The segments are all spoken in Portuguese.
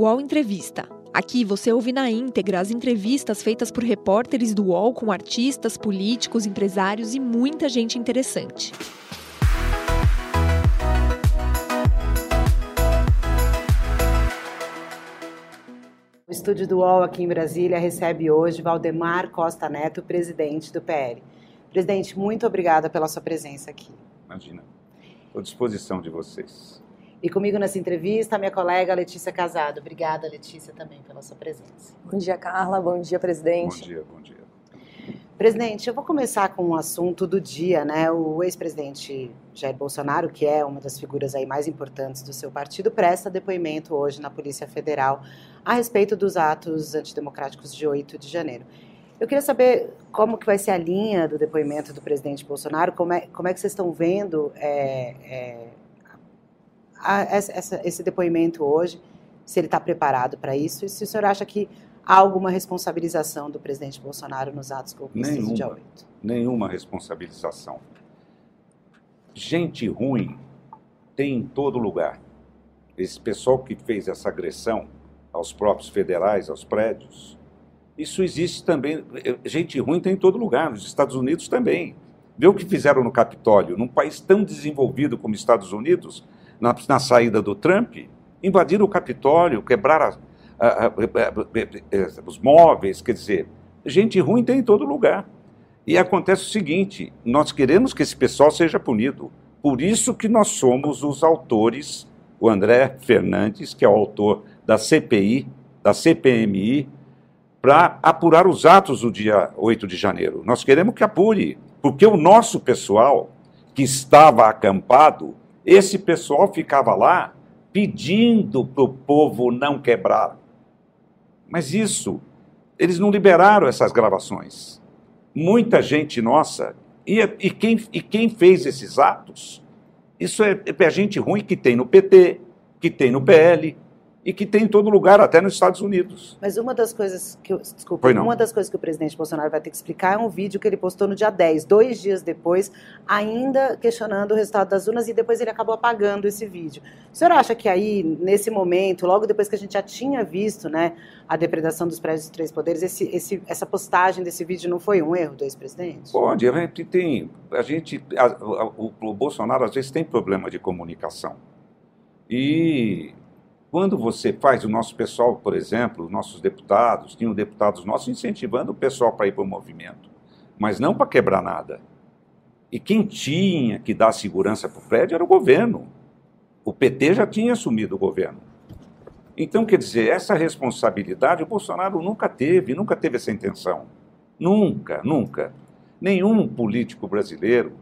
UOL Entrevista. Aqui você ouve na íntegra as entrevistas feitas por repórteres do UOL com artistas, políticos, empresários e muita gente interessante. O estúdio do UOL aqui em Brasília recebe hoje Valdemar Costa Neto, presidente do PL. Presidente, muito obrigada pela sua presença aqui. Imagina. Estou à disposição de vocês. E comigo nessa entrevista, a minha colega Letícia Casado. Obrigada, Letícia, também pela sua presença. Bom dia, Carla. Bom dia, presidente. Bom dia, bom dia. Presidente, eu vou começar com um assunto do dia, né? O ex-presidente Jair Bolsonaro, que é uma das figuras aí mais importantes do seu partido, presta depoimento hoje na Polícia Federal a respeito dos atos antidemocráticos de 8 de janeiro. Eu queria saber como que vai ser a linha do depoimento do presidente Bolsonaro, como é, como é que vocês estão vendo é, é, a, essa, esse depoimento hoje, se ele está preparado para isso, e se o senhor acha que há alguma responsabilização do presidente Bolsonaro nos atos golpistas nenhuma, do dia 8? Nenhuma responsabilização. Gente ruim tem em todo lugar. Esse pessoal que fez essa agressão aos próprios federais, aos prédios, isso existe também. Gente ruim tem em todo lugar, nos Estados Unidos também. Vê o que fizeram no Capitólio, num país tão desenvolvido como os Estados Unidos, na, na saída do Trump, invadiram o Capitólio, quebraram a, a, a, os móveis, quer dizer, gente ruim tem em todo lugar. E acontece o seguinte: nós queremos que esse pessoal seja punido. Por isso que nós somos os autores, o André Fernandes, que é o autor da CPI, da CPMI, para apurar os atos do dia 8 de janeiro. Nós queremos que apure, porque o nosso pessoal que estava acampado esse pessoal ficava lá pedindo para o povo não quebrar. Mas isso, eles não liberaram essas gravações. Muita gente nossa, e, e, quem, e quem fez esses atos, isso é, é gente ruim que tem no PT, que tem no PL, e que tem em todo lugar, até nos Estados Unidos. Mas uma das coisas que, eu, desculpa, uma das coisas que o presidente Bolsonaro vai ter que explicar é um vídeo que ele postou no dia 10, dois dias depois, ainda questionando o resultado das urnas e depois ele acabou apagando esse vídeo. O senhor acha que aí, nesse momento, logo depois que a gente já tinha visto, né, a depredação dos prédios dos três poderes, esse, esse, essa postagem desse vídeo não foi um erro do ex-presidente? Pode, a gente tem, a gente, a, a, o, o Bolsonaro às vezes tem problema de comunicação. E quando você faz, o nosso pessoal, por exemplo, os nossos deputados, tinham deputados nossos incentivando o pessoal para ir para o movimento, mas não para quebrar nada. E quem tinha que dar segurança para o prédio era o governo. O PT já tinha assumido o governo. Então, quer dizer, essa responsabilidade o Bolsonaro nunca teve, nunca teve essa intenção. Nunca, nunca. Nenhum político brasileiro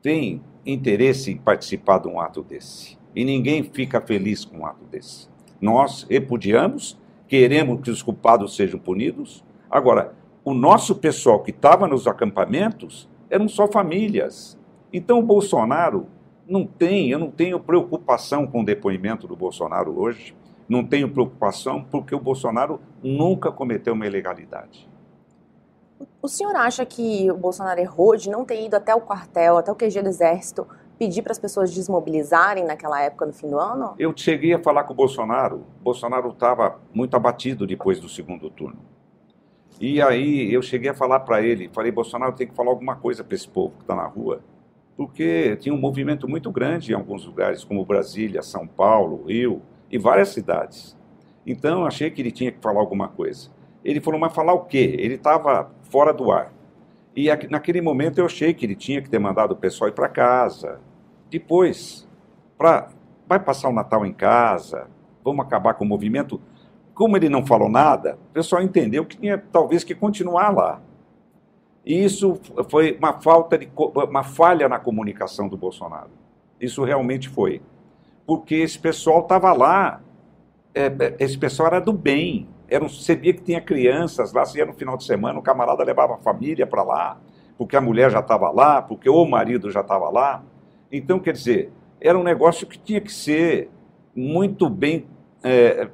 tem interesse em participar de um ato desse. E ninguém fica feliz com um ato desse. Nós repudiamos, queremos que os culpados sejam punidos. Agora, o nosso pessoal que estava nos acampamentos eram só famílias. Então o Bolsonaro não tem, eu não tenho preocupação com o depoimento do Bolsonaro hoje, não tenho preocupação porque o Bolsonaro nunca cometeu uma ilegalidade. O senhor acha que o Bolsonaro errou de não ter ido até o quartel, até o QG do Exército, pedir para as pessoas desmobilizarem naquela época, no fim do ano? Eu cheguei a falar com o Bolsonaro. O Bolsonaro estava muito abatido depois do segundo turno. E aí eu cheguei a falar para ele, falei, Bolsonaro tem que falar alguma coisa para esse povo que está na rua. Porque tinha um movimento muito grande em alguns lugares, como Brasília, São Paulo, Rio e várias cidades. Então achei que ele tinha que falar alguma coisa. Ele falou, mas falar o quê? Ele estava fora do ar. E naquele momento eu achei que ele tinha que ter mandado o pessoal ir para casa. Depois, pra, vai passar o Natal em casa, vamos acabar com o movimento. Como ele não falou nada, o pessoal entendeu que tinha talvez que continuar lá. E isso foi uma falta de uma falha na comunicação do Bolsonaro. Isso realmente foi. Porque esse pessoal estava lá, é, é, esse pessoal era do bem, era, você via que tinha crianças lá, se ia no final de semana, o camarada levava a família para lá, porque a mulher já estava lá, porque o marido já estava lá. Então, quer dizer, era um negócio que tinha que ser muito bem é,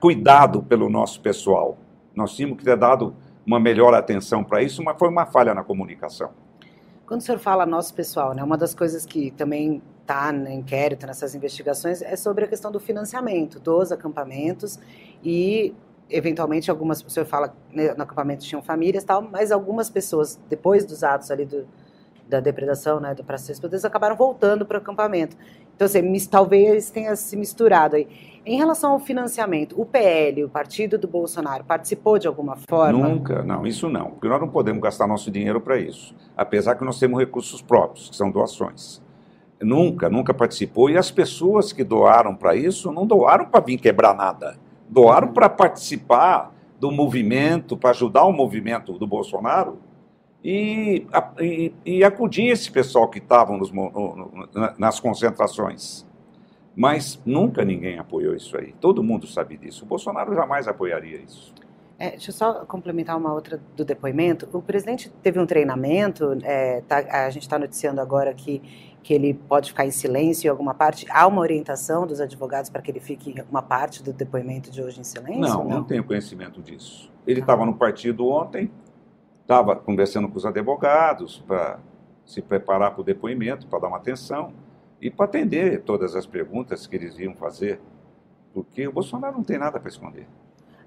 cuidado pelo nosso pessoal. Nós tínhamos que ter dado uma melhor atenção para isso, mas foi uma falha na comunicação. Quando o senhor fala nosso pessoal, né, uma das coisas que também está no inquérito, nessas investigações, é sobre a questão do financiamento dos acampamentos e, eventualmente, algumas, o senhor fala, né, no acampamento tinham famílias tal, mas algumas pessoas, depois dos atos ali do, da depredação, né, do Praça dos Poderes, acabaram voltando para o acampamento. Então, assim, talvez tenha se misturado aí. Em relação ao financiamento, o PL, o partido do Bolsonaro, participou de alguma forma? Nunca, não, isso não, porque nós não podemos gastar nosso dinheiro para isso, apesar que nós temos recursos próprios, que são doações. Nunca, nunca participou, e as pessoas que doaram para isso não doaram para vir quebrar nada, doaram para participar do movimento, para ajudar o movimento do Bolsonaro e, e, e acudir esse pessoal que estavam nas concentrações. Mas nunca ninguém apoiou isso aí. Todo mundo sabe disso. O Bolsonaro jamais apoiaria isso. É, deixa eu só complementar uma outra do depoimento. O presidente teve um treinamento, é, tá, a gente está noticiando agora que, que ele pode ficar em silêncio em alguma parte. Há uma orientação dos advogados para que ele fique uma parte do depoimento de hoje em silêncio? Não, não, não tenho conhecimento disso. Ele estava tá. no partido ontem, estava conversando com os advogados para se preparar para o depoimento, para dar uma atenção e para atender todas as perguntas que eles iam fazer, porque o Bolsonaro não tem nada para esconder.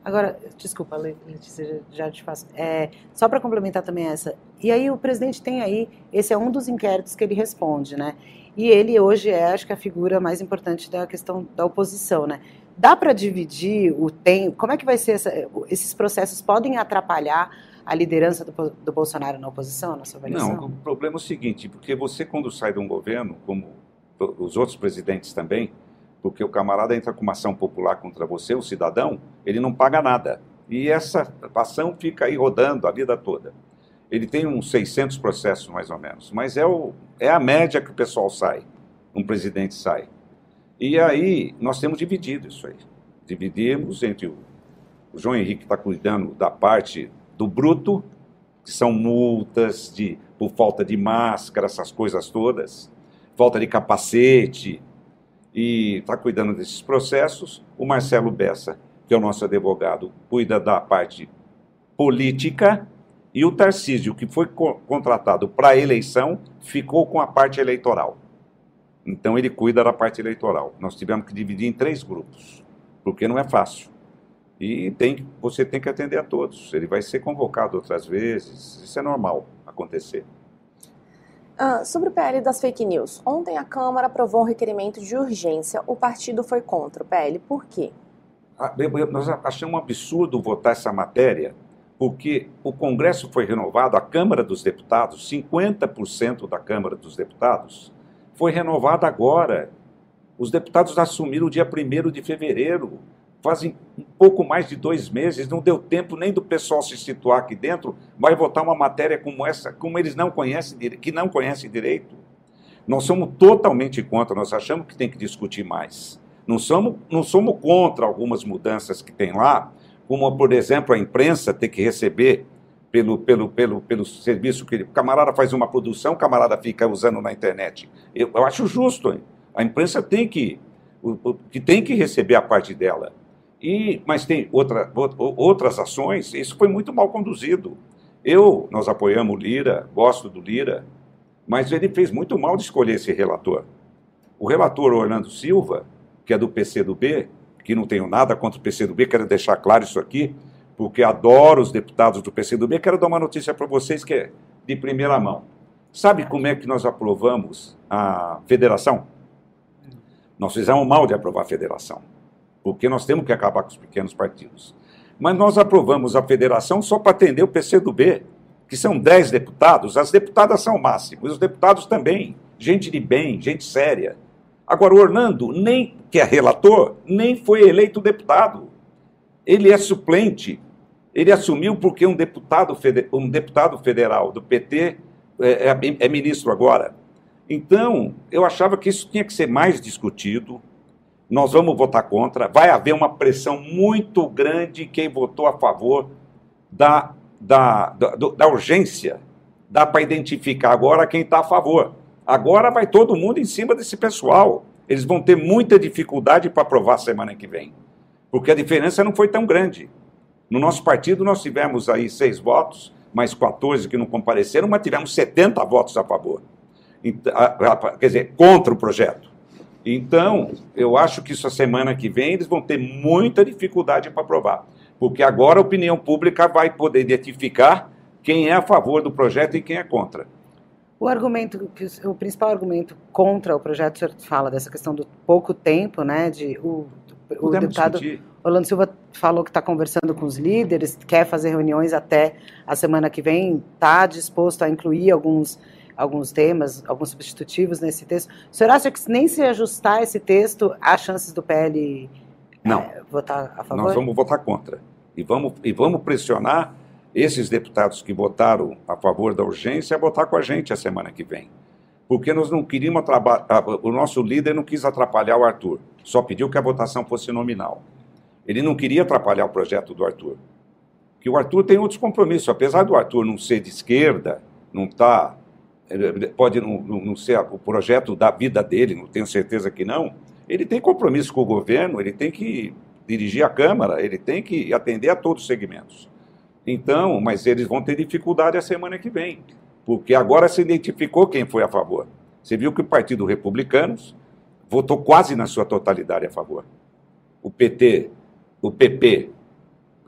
Agora, desculpa, Letícia, já te faço. É, só para complementar também essa. E aí o presidente tem aí, esse é um dos inquéritos que ele responde, né? E ele hoje é, acho que a figura mais importante da questão da oposição, né? Dá para dividir o tempo? Como é que vai ser essa, esses processos podem atrapalhar a liderança do, do Bolsonaro na oposição, na sua avaliação? Não, o problema é o seguinte, porque você quando sai de um governo, como os outros presidentes também, porque o camarada entra com uma ação popular contra você, o cidadão, ele não paga nada. E essa ação fica aí rodando a vida toda. Ele tem uns 600 processos, mais ou menos. Mas é, o, é a média que o pessoal sai, um presidente sai. E aí nós temos dividido isso aí. Dividimos entre o, o João Henrique está cuidando da parte do bruto, que são multas de, por falta de máscara, essas coisas todas falta de capacete, e está cuidando desses processos. O Marcelo Bessa, que é o nosso advogado, cuida da parte política, e o Tarcísio, que foi co contratado para a eleição, ficou com a parte eleitoral. Então ele cuida da parte eleitoral. Nós tivemos que dividir em três grupos, porque não é fácil. E tem, você tem que atender a todos. Ele vai ser convocado outras vezes, isso é normal acontecer. Ah, sobre o PL das fake news. Ontem a Câmara aprovou um requerimento de urgência. O partido foi contra o PL. Por quê? Ah, nós achamos um absurdo votar essa matéria, porque o Congresso foi renovado, a Câmara dos Deputados, 50% da Câmara dos Deputados, foi renovada agora. Os deputados assumiram o dia 1 de fevereiro fazem um pouco mais de dois meses, não deu tempo nem do pessoal se situar aqui dentro, vai votar uma matéria como essa, como eles não conhecem, que não conhecem direito. Nós somos totalmente contra, nós achamos que tem que discutir mais. Não somos, não somos contra algumas mudanças que tem lá, como, por exemplo, a imprensa ter que receber pelo, pelo, pelo, pelo serviço que o camarada faz uma produção, o camarada fica usando na internet. Eu, eu acho justo, hein? a imprensa tem que, que tem que receber a parte dela. E, mas tem outra, outras ações, isso foi muito mal conduzido. Eu, nós apoiamos o Lira, gosto do Lira, mas ele fez muito mal de escolher esse relator. O relator Orlando Silva, que é do PCdoB, que não tenho nada contra o PCdoB, quero deixar claro isso aqui, porque adoro os deputados do PCdoB, quero dar uma notícia para vocês que é de primeira mão. Sabe como é que nós aprovamos a federação? Nós fizemos mal de aprovar a federação porque nós temos que acabar com os pequenos partidos. Mas nós aprovamos a federação só para atender o PCdoB, que são 10 deputados, as deputadas são o máximo, e os deputados também, gente de bem, gente séria. Agora, o Orlando, nem que é relator, nem foi eleito deputado. Ele é suplente. Ele assumiu porque um deputado, um deputado federal do PT é, é, é ministro agora. Então, eu achava que isso tinha que ser mais discutido, nós vamos votar contra. Vai haver uma pressão muito grande quem votou a favor da, da, da, da urgência. Dá para identificar agora quem está a favor. Agora vai todo mundo em cima desse pessoal. Eles vão ter muita dificuldade para aprovar semana que vem, porque a diferença não foi tão grande. No nosso partido nós tivemos aí seis votos, mais 14 que não compareceram, mas tivemos 70 votos a favor. Quer dizer, contra o projeto. Então, eu acho que isso a semana que vem eles vão ter muita dificuldade para aprovar. Porque agora a opinião pública vai poder identificar quem é a favor do projeto e quem é contra. O argumento, o principal argumento contra o projeto, o senhor fala dessa questão do pouco tempo, né? De o, o deputado discutir. Orlando Silva falou que está conversando com os líderes, quer fazer reuniões até a semana que vem, está disposto a incluir alguns alguns temas, alguns substitutivos nesse texto. O senhor acha que nem se ajustar esse texto, há chances do PL Não. É, votar a favor? Nós vamos votar contra. E vamos, e vamos pressionar esses deputados que votaram a favor da urgência a votar com a gente a semana que vem. Porque nós não queríamos o nosso líder não quis atrapalhar o Arthur, só pediu que a votação fosse nominal. Ele não queria atrapalhar o projeto do Arthur. Que o Arthur tem outros compromissos, apesar do Arthur não ser de esquerda, não está pode não, não, ser o projeto da vida dele, não tenho certeza que não. Ele tem compromisso com o governo, ele tem que dirigir a Câmara, ele tem que atender a todos os segmentos. Então, mas eles vão ter dificuldade a semana que vem, porque agora se identificou quem foi a favor. Você viu que o Partido Republicanos votou quase na sua totalidade a favor. O PT, o PP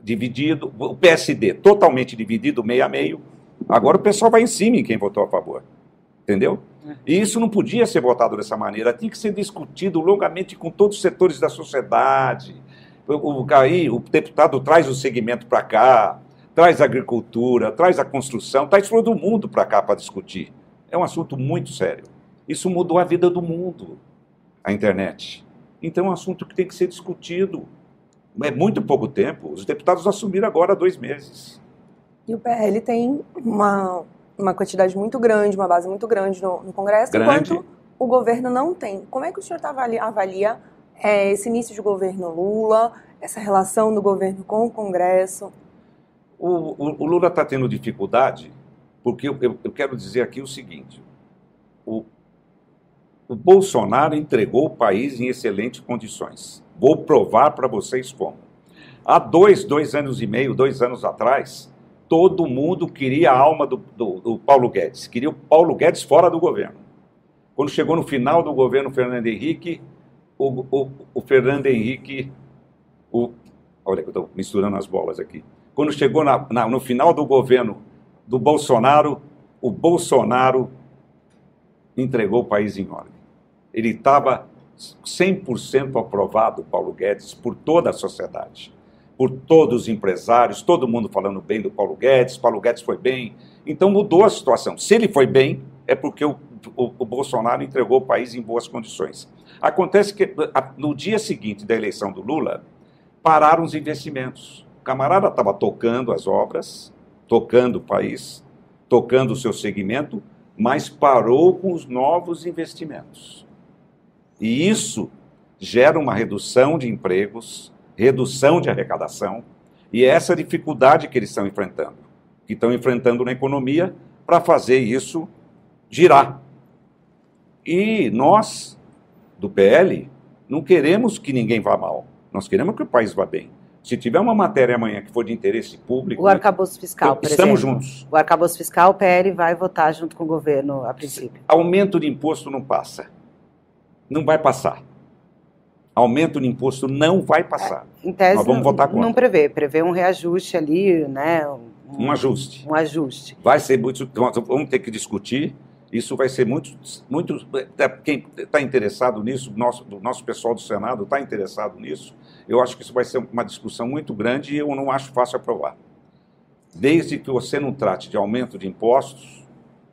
dividido, o PSD totalmente dividido, meio a meio. Agora o pessoal vai em cima em quem votou a favor. Entendeu? E isso não podia ser votado dessa maneira, tinha que ser discutido longamente com todos os setores da sociedade. O, o, aí, o deputado traz o segmento para cá, traz a agricultura, traz a construção, traz todo mundo para cá para discutir. É um assunto muito sério. Isso mudou a vida do mundo, a internet. Então é um assunto que tem que ser discutido. É muito pouco tempo. Os deputados assumiram agora há dois meses. E o PL tem uma, uma quantidade muito grande, uma base muito grande no, no Congresso, grande. enquanto o governo não tem. Como é que o senhor avalia, avalia é, esse início de governo Lula, essa relação do governo com o Congresso? O, o, o Lula está tendo dificuldade, porque eu, eu, eu, quero dizer aqui o seguinte: o, o Bolsonaro entregou o país em excelentes condições. Vou provar para vocês como. Há dois, dois anos e meio, dois anos atrás, todo mundo queria a alma do, do, do Paulo Guedes, queria o Paulo Guedes fora do governo. Quando chegou no final do governo Fernando Henrique, o, o, o Fernando Henrique, o, olha que eu estou misturando as bolas aqui. Quando chegou na, na, no final do governo do Bolsonaro, o Bolsonaro entregou o país em ordem. Ele estava 100% aprovado, Paulo Guedes, por toda a sociedade, por todos os empresários, todo mundo falando bem do Paulo Guedes, Paulo Guedes foi bem. Então mudou a situação. Se ele foi bem, é porque o, o, o Bolsonaro entregou o país em boas condições. Acontece que no dia seguinte da eleição do Lula, pararam os investimentos. O camarada estava tocando as obras, tocando o país, tocando o seu segmento, mas parou com os novos investimentos. E isso gera uma redução de empregos, redução de arrecadação, e é essa dificuldade que eles estão enfrentando, que estão enfrentando na economia para fazer isso girar. E nós, do PL, não queremos que ninguém vá mal, nós queremos que o país vá bem. Se tiver uma matéria amanhã que for de interesse público. O arcabouço fiscal, por Estamos exemplo. juntos. O arcabouço fiscal, o PL vai votar junto com o governo a princípio. Aumento de imposto não passa. Não vai passar. Aumento de imposto não vai passar. É, em tese, Nós vamos votar contra. Não prevê. Prevê um reajuste ali, né? Um, um ajuste. Um ajuste. Vai ser muito. Vamos ter que discutir. Isso vai ser muito. muito quem está interessado nisso, nosso, nosso pessoal do Senado está interessado nisso eu acho que isso vai ser uma discussão muito grande e eu não acho fácil aprovar. Desde que você não trate de aumento de impostos,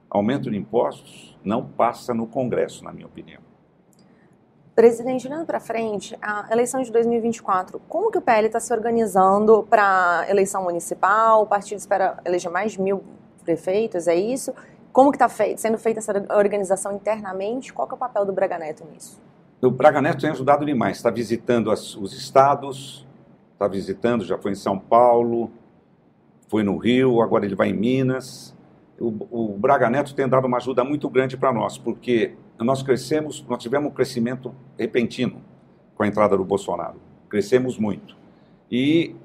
aumento de impostos não passa no Congresso, na minha opinião. Presidente, olhando para frente, a eleição de 2024, como que o PL está se organizando para eleição municipal? O partido espera eleger mais mil prefeitos, é isso? Como que está sendo feita essa organização internamente? Qual que é o papel do Braga Neto nisso? O Braga Neto tem ajudado demais. Está visitando as, os estados, está visitando, já foi em São Paulo, foi no Rio, agora ele vai em Minas. O, o Braga Neto tem dado uma ajuda muito grande para nós, porque nós crescemos, nós tivemos um crescimento repentino com a entrada do Bolsonaro. Crescemos muito. E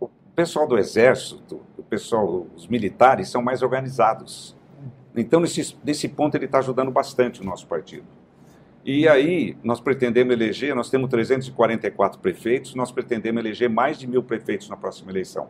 o pessoal do Exército, pessoal, os militares são mais organizados. Então, nesse, nesse ponto, ele está ajudando bastante o nosso partido. E aí, nós pretendemos eleger, nós temos 344 prefeitos, nós pretendemos eleger mais de mil prefeitos na próxima eleição.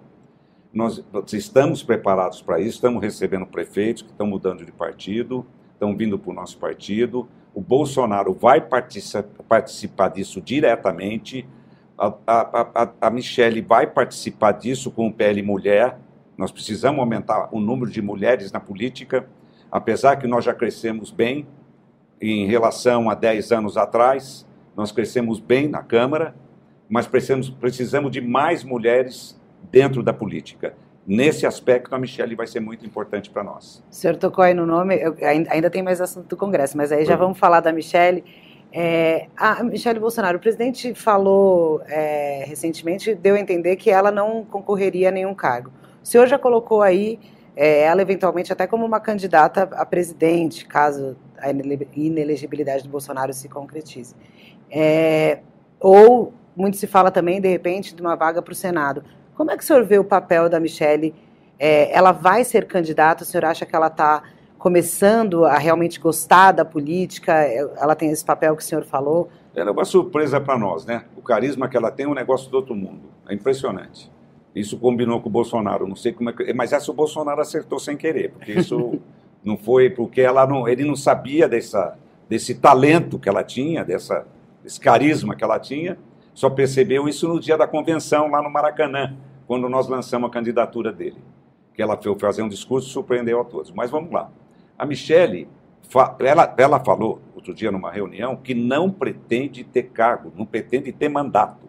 Nós estamos preparados para isso, estamos recebendo prefeitos que estão mudando de partido, estão vindo para o nosso partido. O Bolsonaro vai participar disso diretamente. A, a, a, a Michelle vai participar disso com o PL Mulher. Nós precisamos aumentar o número de mulheres na política, apesar que nós já crescemos bem em relação a 10 anos atrás, nós crescemos bem na Câmara, mas precisamos, precisamos de mais mulheres dentro da política. Nesse aspecto, a Michelle vai ser muito importante para nós. O senhor tocou aí no nome, eu, ainda, ainda, tem mais assunto do Congresso, mas aí já vamos falar da Michelle. É, a Michelle Bolsonaro, o presidente falou é, recentemente, deu a entender que ela não concorreria a nenhum cargo. O senhor já colocou aí é, ela eventualmente até como uma candidata a presidente, caso a inelegibilidade do Bolsonaro se concretize. É, ou muito se fala também, de repente, de uma vaga para o Senado. Como é que o senhor vê o papel da Michelle? É, ela vai ser candidata? O senhor acha que ela está começando a realmente gostar da política? Ela tem esse papel que o senhor falou? Ela é uma surpresa para nós, né? O carisma que ela tem é um negócio do outro mundo. É impressionante. Isso combinou com o Bolsonaro. Não sei como é que. Mas essa o Bolsonaro acertou sem querer, porque isso não foi porque ela não, ele não sabia dessa, desse talento que ela tinha, dessa, desse carisma que ela tinha. Só percebeu isso no dia da convenção lá no Maracanã quando nós lançamos a candidatura dele. Que ela foi fazer um discurso e surpreendeu a todos. Mas vamos lá. A Michele, ela, ela falou outro dia numa reunião que não pretende ter cargo, não pretende ter mandato.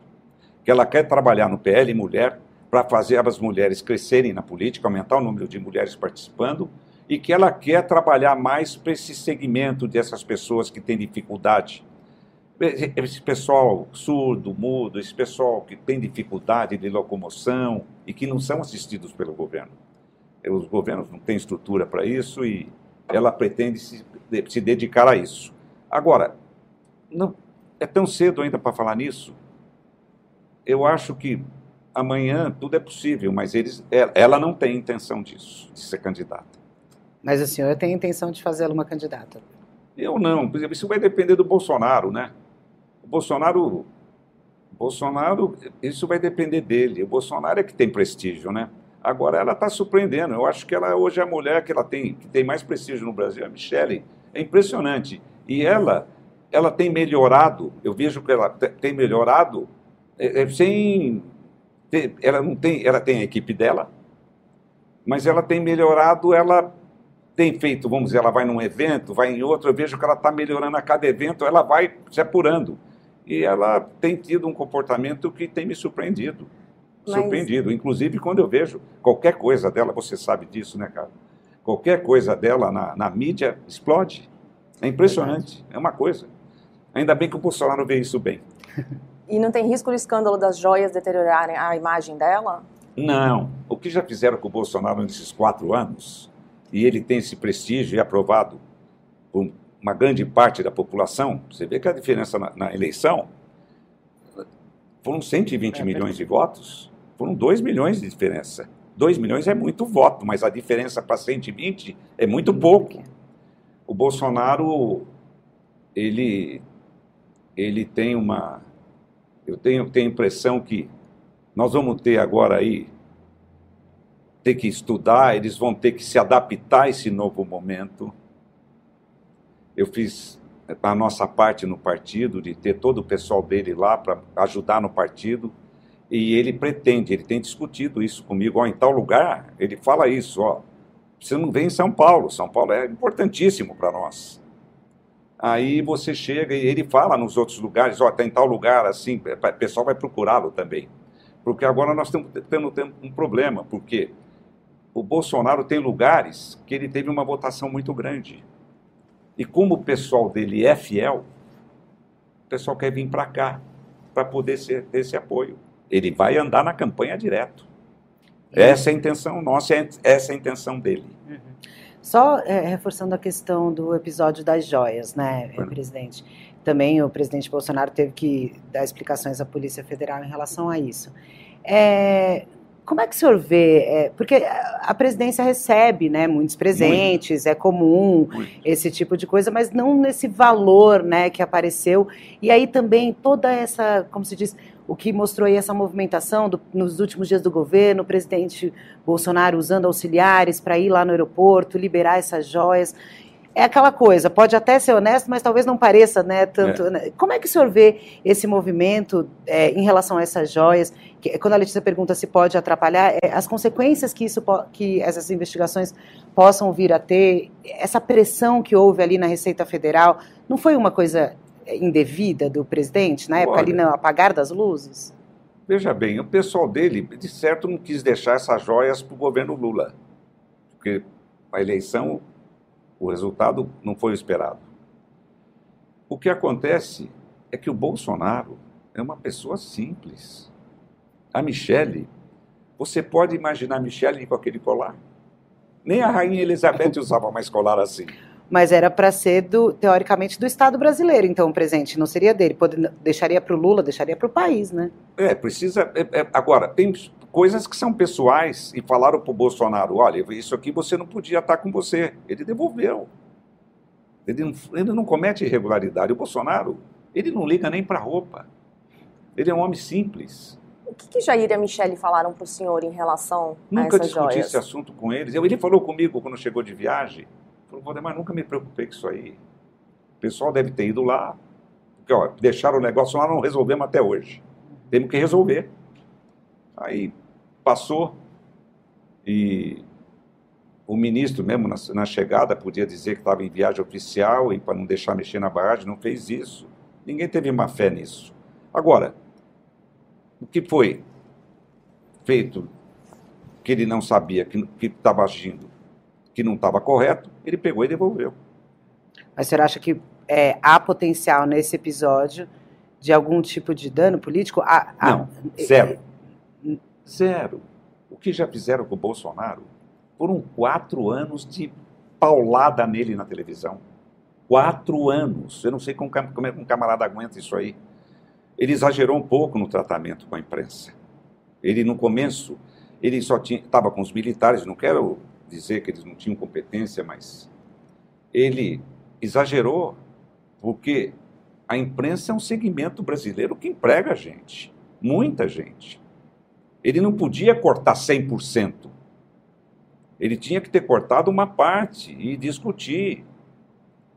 Que ela quer trabalhar no PL Mulher para fazer as mulheres crescerem na política, aumentar o número de mulheres participando, e que ela quer trabalhar mais para esse segmento dessas pessoas que têm dificuldade esse pessoal surdo, mudo, esse pessoal que tem dificuldade de locomoção e que não são assistidos pelo governo. Os governos não têm estrutura para isso e ela pretende se, se dedicar a isso. Agora, não é tão cedo ainda para falar nisso. Eu acho que amanhã tudo é possível, mas eles, é, ela não tem intenção disso, de ser candidata. Mas o senhor tem intenção de fazê-la uma candidata? Eu não. Isso vai depender do Bolsonaro, né? Bolsonaro, Bolsonaro, isso vai depender dele. O Bolsonaro é que tem prestígio, né? Agora ela está surpreendendo. Eu acho que ela hoje é a mulher que ela tem, que tem mais prestígio no Brasil, a Michelle. É impressionante. E ela, ela tem melhorado. Eu vejo que ela tem melhorado é, é, sem, ela não tem, ela tem a equipe dela, mas ela tem melhorado. Ela tem feito, vamos dizer, ela vai num evento, vai em outro. Eu vejo que ela está melhorando a cada evento. Ela vai se apurando e ela tem tido um comportamento que tem me surpreendido. Mas... Surpreendido. Inclusive, quando eu vejo qualquer coisa dela, você sabe disso, né, cara? Qualquer coisa dela na, na mídia explode. É impressionante. É uma coisa. Ainda bem que o Bolsonaro vê isso bem. E não tem risco do escândalo das joias deteriorarem a imagem dela? Não. O que já fizeram com o Bolsonaro nesses quatro anos, e ele tem esse prestígio e aprovado por uma grande parte da população, você vê que a diferença na, na eleição foram 120 é, milhões de votos, foram 2 milhões de diferença. 2 milhões é muito voto, mas a diferença para 120 é muito pouco. O Bolsonaro, ele, ele tem uma. Eu tenho, tenho a impressão que nós vamos ter agora aí, ter que estudar, eles vão ter que se adaptar a esse novo momento eu fiz a nossa parte no partido, de ter todo o pessoal dele lá para ajudar no partido. E ele pretende, ele tem discutido isso comigo, ó, em tal lugar, ele fala isso, ó, você não vem em São Paulo, São Paulo é importantíssimo para nós. Aí você chega e ele fala nos outros lugares, ó, tem tal lugar assim, o pessoal vai procurá-lo também. Porque agora nós estamos tendo um problema, porque o Bolsonaro tem lugares que ele teve uma votação muito grande. E como o pessoal dele é fiel, o pessoal quer vir para cá para poder ser, ter esse apoio. Ele vai andar na campanha direto. Essa é a intenção nossa, essa é a intenção dele. Uhum. Só é, reforçando a questão do episódio das joias, né, presidente? Também o presidente Bolsonaro teve que dar explicações à Polícia Federal em relação a isso. É, Como é que o senhor vê? É, porque a presidência recebe né, muitos presentes, Muito. é comum Muito. esse tipo de coisa, mas não nesse valor né, que apareceu. E aí também toda essa, como se diz, o que mostrou aí essa movimentação do, nos últimos dias do governo, o presidente Bolsonaro usando auxiliares para ir lá no aeroporto, liberar essas joias é aquela coisa, pode até ser honesto, mas talvez não pareça, né? Tanto. É. Né? Como é que o senhor vê esse movimento é, em relação a essas joias? Que, quando a Letícia pergunta se pode atrapalhar, é, as consequências que isso que essas investigações possam vir a ter, essa pressão que houve ali na Receita Federal, não foi uma coisa indevida do presidente na época Olha, ali no apagar das luzes? Veja bem, o pessoal dele, de certo, não quis deixar essas joias para o governo Lula, porque a eleição o resultado não foi o esperado. O que acontece é que o Bolsonaro é uma pessoa simples. A Michele, você pode imaginar a Michele com aquele colar? Nem a rainha Elizabeth usava mais colar assim. Mas era para ser, do, teoricamente, do Estado brasileiro, então, o presente. Não seria dele. Pode, deixaria para o Lula, deixaria para o país, né? É, precisa. É, é, agora, tem coisas que são pessoais e falaram para o Bolsonaro: olha, isso aqui você não podia estar com você. Ele devolveu. Ele não, ele não comete irregularidade. O Bolsonaro, ele não liga nem para roupa. Ele é um homem simples. O que, que Jair e a Michelle falaram para o senhor em relação nunca a essas discuti joias? esse assunto com eles. Ele falou comigo quando chegou de viagem. Falou, Valdemar, nunca me preocupei com isso aí. O pessoal deve ter ido lá. Porque, ó, deixaram o negócio lá, não resolvemos até hoje. Temos que resolver. Aí passou e o ministro mesmo na, na chegada podia dizer que estava em viagem oficial e para não deixar mexer na barragem, não fez isso. Ninguém teve uma fé nisso. Agora, o que foi feito que ele não sabia, que estava agindo, que não estava correto, ele pegou e devolveu. Mas você acha que é, há potencial nesse episódio de algum tipo de dano político? Não, zero. Zero. O que já fizeram com o Bolsonaro foram quatro anos de paulada nele na televisão. Quatro anos. Eu não sei como, como é que um camarada aguenta isso aí. Ele exagerou um pouco no tratamento com a imprensa. Ele, no começo, ele só estava com os militares, não quero dizer que eles não tinham competência, mas ele exagerou, porque a imprensa é um segmento brasileiro que emprega gente, muita gente. Ele não podia cortar 100%. Ele tinha que ter cortado uma parte e discutir.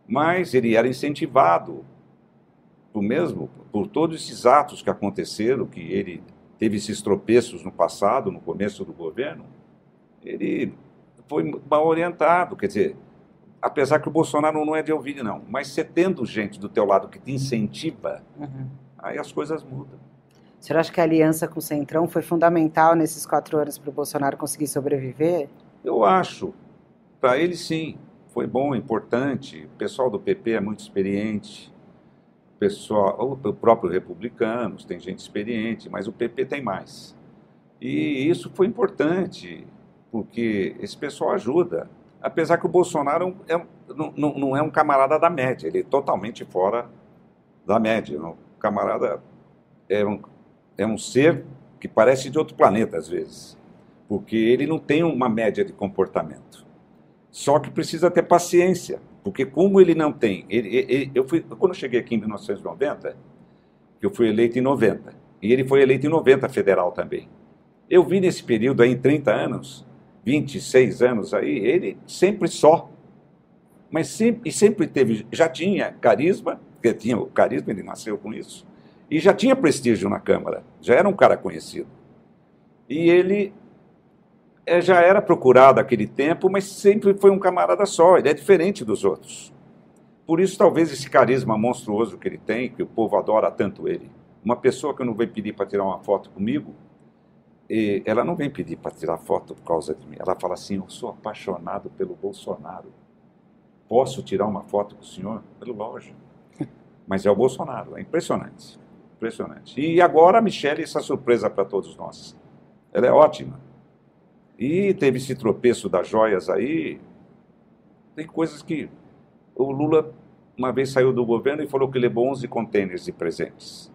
Mas ele era incentivado por mesmo por todos esses atos que aconteceram, que ele teve esses tropeços no passado, no começo do governo. Ele foi mal orientado, quer dizer, apesar que o Bolsonaro não é de ouvir, não, mas você tendo gente do teu lado que te incentiva, uhum. aí as coisas mudam. O senhor acha que a aliança com o Centrão foi fundamental nesses quatro anos para o Bolsonaro conseguir sobreviver? Eu acho. Para ele, sim. Foi bom, importante. O pessoal do PP é muito experiente. O, pessoal, o próprio Republicanos tem gente experiente, mas o PP tem mais. E isso foi importante, porque esse pessoal ajuda. Apesar que o Bolsonaro é, não, não é um camarada da média, ele é totalmente fora da média. O camarada é um é um ser que parece de outro planeta às vezes, porque ele não tem uma média de comportamento. Só que precisa ter paciência, porque como ele não tem, ele, ele, eu fui quando eu cheguei aqui em 1990, que eu fui eleito em 90, e ele foi eleito em 90 federal também. Eu vi nesse período aí, em 30 anos, 26 anos aí, ele sempre só. Mas sempre, sempre teve, já tinha carisma, porque tinha o carisma, ele nasceu com isso e já tinha prestígio na Câmara, já era um cara conhecido. E ele é, já era procurado aquele tempo, mas sempre foi um camarada só, ele é diferente dos outros. Por isso, talvez esse carisma monstruoso que ele tem, que o povo adora tanto ele. Uma pessoa que não vem pedir para tirar uma foto comigo, ela não vem pedir para tirar foto por causa de mim. Ela fala assim: Eu sou apaixonado pelo Bolsonaro. Posso tirar uma foto com o senhor? Pelo lógico. Mas é o Bolsonaro, é impressionante. Impressionante. E agora a Michelle, essa surpresa para todos nós. Ela é ótima. E teve esse tropeço das joias aí. Tem coisas que. O Lula uma vez saiu do governo e falou que levou 11 contêineres de presentes.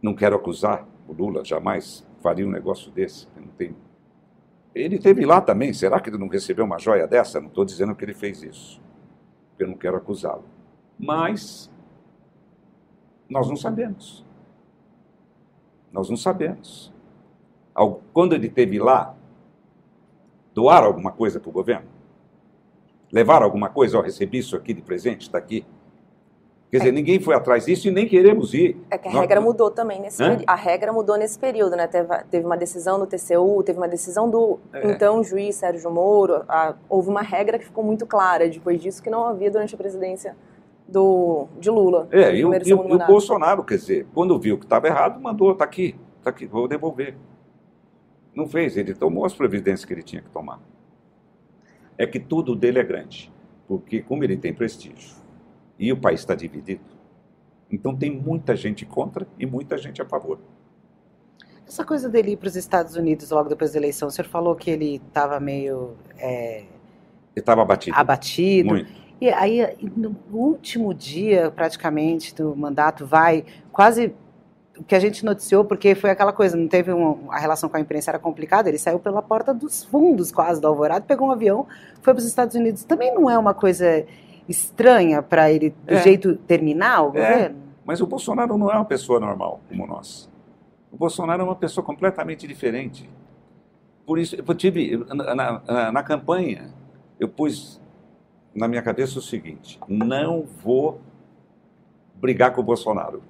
Não quero acusar, O Lula jamais faria um negócio desse. Não tem... Ele teve lá também. Será que ele não recebeu uma joia dessa? Não estou dizendo que ele fez isso. Eu não quero acusá-lo. Mas nós não sabemos. Nós não sabemos. Quando ele teve lá, doar alguma coisa para o governo? Levar alguma coisa? Ó, recebi isso aqui de presente, está aqui. Quer dizer, é. ninguém foi atrás disso e nem queremos ir. É que a Nós... regra mudou também nesse período. A regra mudou nesse período, né? Teve, teve, uma decisão do TCU, teve uma decisão do é. então juiz Sérgio Moro. A, houve uma regra que ficou muito clara depois disso que não havia durante a presidência do, de Lula. É, e o, e, e o Bolsonaro, quer dizer, quando viu que estava errado, mandou, está aqui, está aqui, vou devolver. Não fez, ele tomou as providências que ele tinha que tomar. É que tudo dele é grande, porque como ele tem prestígio e o país está dividido, então tem muita gente contra e muita gente a favor. Essa coisa dele ir para os Estados Unidos logo depois da eleição, o senhor falou que ele estava meio. É... Ele estava abatido. Abatido. Muito. E aí, no último dia, praticamente, do mandato, vai quase o que a gente noticiou, porque foi aquela coisa, não teve a relação com a imprensa era complicada, ele saiu pela porta dos fundos quase do Alvorada, pegou um avião, foi para os Estados Unidos. Também não é uma coisa estranha para ele, do é. jeito terminar o é. governo? Mas o Bolsonaro não é uma pessoa normal como nós. O Bolsonaro é uma pessoa completamente diferente. Por isso, eu tive, na, na, na campanha, eu pus na minha cabeça o seguinte: não vou brigar com o Bolsonaro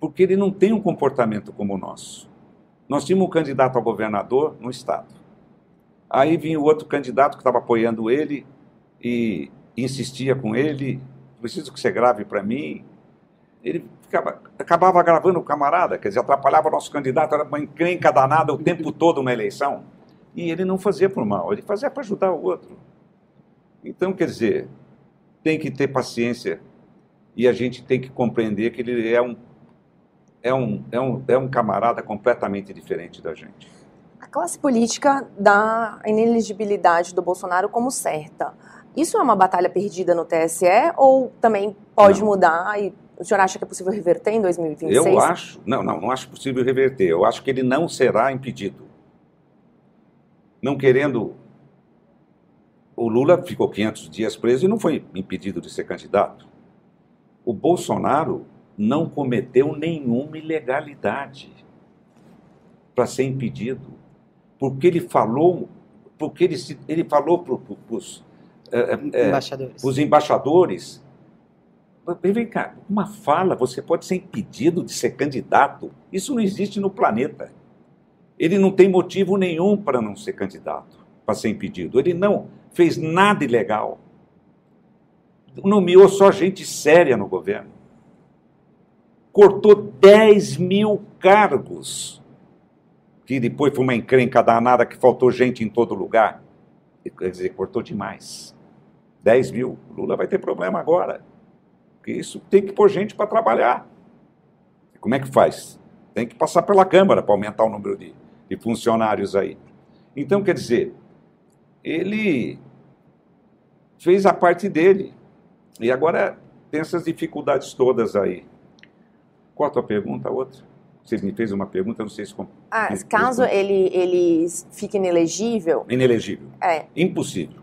porque ele não tem um comportamento como o nosso. Nós tínhamos um candidato a governador no estado. Aí vinha o outro candidato que estava apoiando ele e insistia com ele, preciso que você grave para mim. Ele ficava, acabava gravando o camarada, quer dizer, atrapalhava o nosso candidato, era uma encrenca danada o tempo todo na eleição. E ele não fazia por mal, ele fazia para ajudar o outro. Então, quer dizer, tem que ter paciência e a gente tem que compreender que ele é um é um, é um, é um camarada completamente diferente da gente. A classe política dá a ineligibilidade do Bolsonaro como certa. Isso é uma batalha perdida no TSE ou também pode não. mudar e o senhor acha que é possível reverter em 2026? Eu acho, não, não, não acho possível reverter. Eu acho que ele não será impedido. Não querendo o Lula ficou 500 dias preso e não foi impedido de ser candidato. O Bolsonaro não cometeu nenhuma ilegalidade para ser impedido, porque ele falou, porque ele, ele falou para os é, embaixadores. os embaixadores, vem cá, uma fala, você pode ser impedido de ser candidato, isso não existe no planeta. Ele não tem motivo nenhum para não ser candidato, para ser impedido. Ele não fez nada ilegal. Nomeou só gente séria no governo cortou 10 mil cargos, que depois foi uma encrenca danada que faltou gente em todo lugar. Quer dizer, cortou demais. 10 mil. Lula vai ter problema agora. Porque isso tem que pôr gente para trabalhar. Como é que faz? Tem que passar pela Câmara para aumentar o número de, de funcionários aí. Então, quer dizer, ele fez a parte dele. E agora tem essas dificuldades todas aí. Qual a tua pergunta? A outra? Você me fez uma pergunta, não sei se... Ah, caso ele, ele fique inelegível... Inelegível. É. Impossível.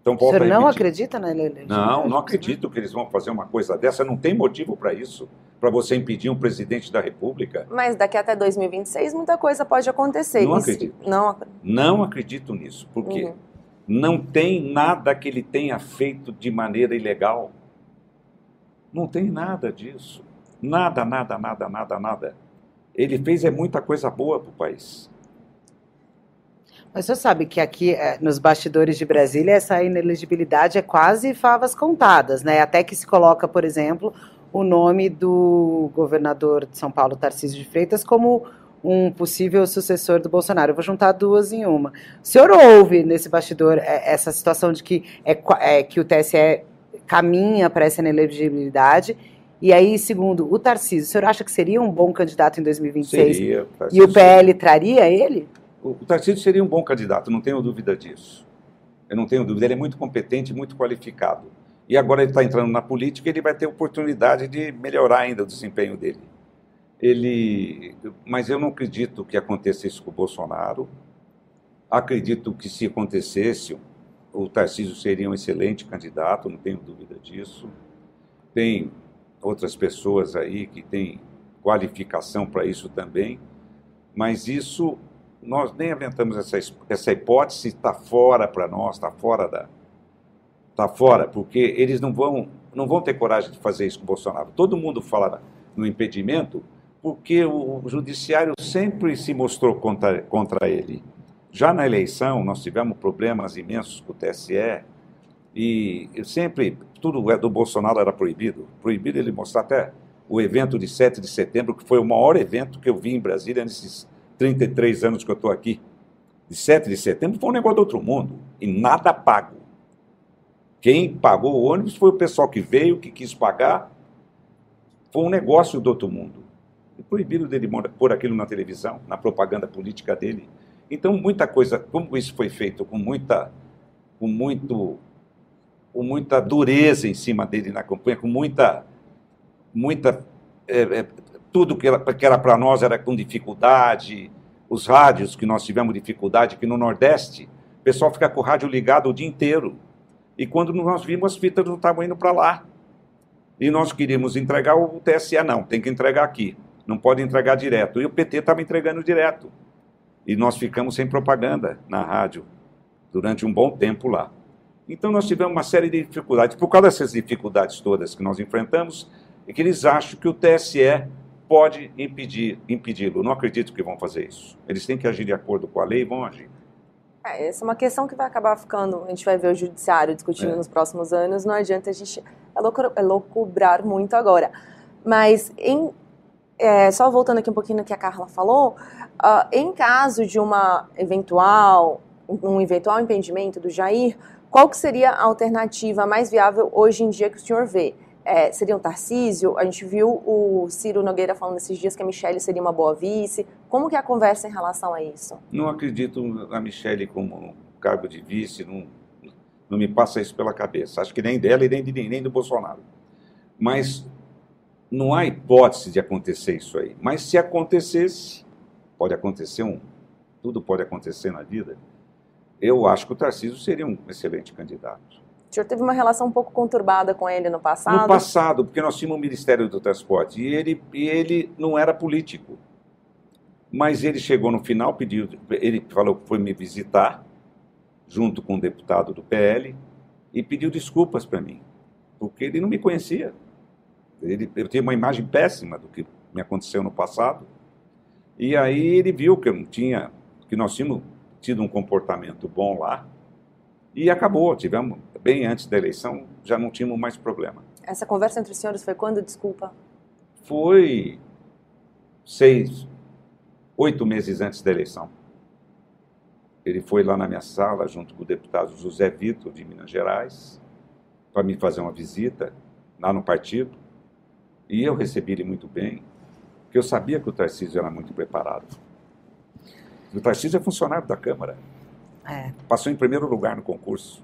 Então, volta o senhor não acredita na eleição? Não, não acredito que eles vão fazer uma coisa dessa. Não tem motivo para isso, para você impedir um presidente da República. Mas daqui até 2026 muita coisa pode acontecer. Não acredito. Não, não acredito nisso. Porque uhum. Não tem nada que ele tenha feito de maneira ilegal. Não tem nada disso. Nada, nada, nada, nada, nada. Ele fez é muita coisa boa para o país. Mas você sabe que aqui, é, nos bastidores de Brasília, essa inelegibilidade é quase favas contadas, né? Até que se coloca, por exemplo, o nome do governador de São Paulo, Tarcísio de Freitas, como um possível sucessor do Bolsonaro. Eu vou juntar duas em uma. O senhor ouve nesse bastidor é, essa situação de que, é, é que o TSE caminha para essa inelegibilidade e aí, segundo o Tarcísio, o senhor acha que seria um bom candidato em 2026? Seria. E o PL seria. traria ele? O, o Tarcísio seria um bom candidato, não tenho dúvida disso. Eu não tenho dúvida. Ele é muito competente, muito qualificado. E agora ele está entrando na política, ele vai ter oportunidade de melhorar ainda o desempenho dele. Ele, mas eu não acredito que aconteça isso com o Bolsonaro. Acredito que se acontecesse, o Tarcísio seria um excelente candidato, não tenho dúvida disso. Tem outras pessoas aí que têm qualificação para isso também, mas isso nós nem aventamos essa, essa hipótese, está fora para nós, está fora da. Está fora, porque eles não vão, não vão ter coragem de fazer isso com o Bolsonaro. Todo mundo fala no impedimento, porque o, judiciário sempre se mostrou contra, contra ele. Já na eleição, nós tivemos problemas imensos com o TSE, e sempre, tudo do Bolsonaro era proibido. Proibido ele mostrar até o evento de 7 de setembro, que foi o maior evento que eu vi em Brasília nesses 33 anos que eu estou aqui. De 7 de setembro foi um negócio do outro mundo. E nada pago. Quem pagou o ônibus foi o pessoal que veio, que quis pagar. Foi um negócio do outro mundo. E proibido dele pôr aquilo na televisão, na propaganda política dele. Então, muita coisa, como isso foi feito com muita, com muito, com muita dureza em cima dele na campanha, com muita, muita, é, é, tudo que era, que era para nós era com dificuldade, os rádios que nós tivemos dificuldade, que no Nordeste, o pessoal fica com o rádio ligado o dia inteiro. E quando nós vimos, as fitas não estavam indo para lá. E nós queríamos entregar o TSE, não, tem que entregar aqui. Não pode entregar direto. E o PT estava entregando direto. E nós ficamos sem propaganda na rádio durante um bom tempo lá. Então nós tivemos uma série de dificuldades. Por causa dessas dificuldades todas que nós enfrentamos, é que eles acham que o TSE pode impedir, impedi-lo. Não acredito que vão fazer isso. Eles têm que agir de acordo com a lei e vão agir. É, essa é uma questão que vai acabar ficando. A gente vai ver o judiciário discutindo é. nos próximos anos. Não adianta a gente elocubrar muito agora. Mas em é, só voltando aqui um pouquinho no que a Carla falou, uh, em caso de uma eventual, um eventual impedimento do Jair, qual que seria a alternativa mais viável hoje em dia que o senhor vê? É, seria um Tarcísio? A gente viu o Ciro Nogueira falando esses dias que a Michelle seria uma boa vice. Como que é a conversa em relação a isso? Não acredito na Michelle como cargo de vice, não, não me passa isso pela cabeça. Acho que nem dela e nem, de, nem do Bolsonaro. Mas não há hipótese de acontecer isso aí. Mas se acontecesse, pode acontecer um, tudo pode acontecer na vida. Eu acho que o Tarcísio seria um excelente candidato. O senhor teve uma relação um pouco conturbada com ele no passado? No passado, porque nós tínhamos o Ministério do Transporte e ele, e ele não era político. Mas ele chegou no final, pediu, ele falou que foi me visitar, junto com um deputado do PL, e pediu desculpas para mim, porque ele não me conhecia. Ele, eu tenho uma imagem péssima do que me aconteceu no passado. E aí ele viu que eu não tinha, que nós tínhamos tido um comportamento bom lá. E acabou, tivemos, bem antes da eleição, já não tínhamos mais problema. Essa conversa entre os senhores foi quando, desculpa? Foi seis, oito meses antes da eleição. Ele foi lá na minha sala, junto com o deputado José Vitor, de Minas Gerais, para me fazer uma visita lá no partido. E eu recebi ele muito bem, porque eu sabia que o Tarcísio era muito preparado. O Tarcísio é funcionário da Câmara. É. Passou em primeiro lugar no concurso.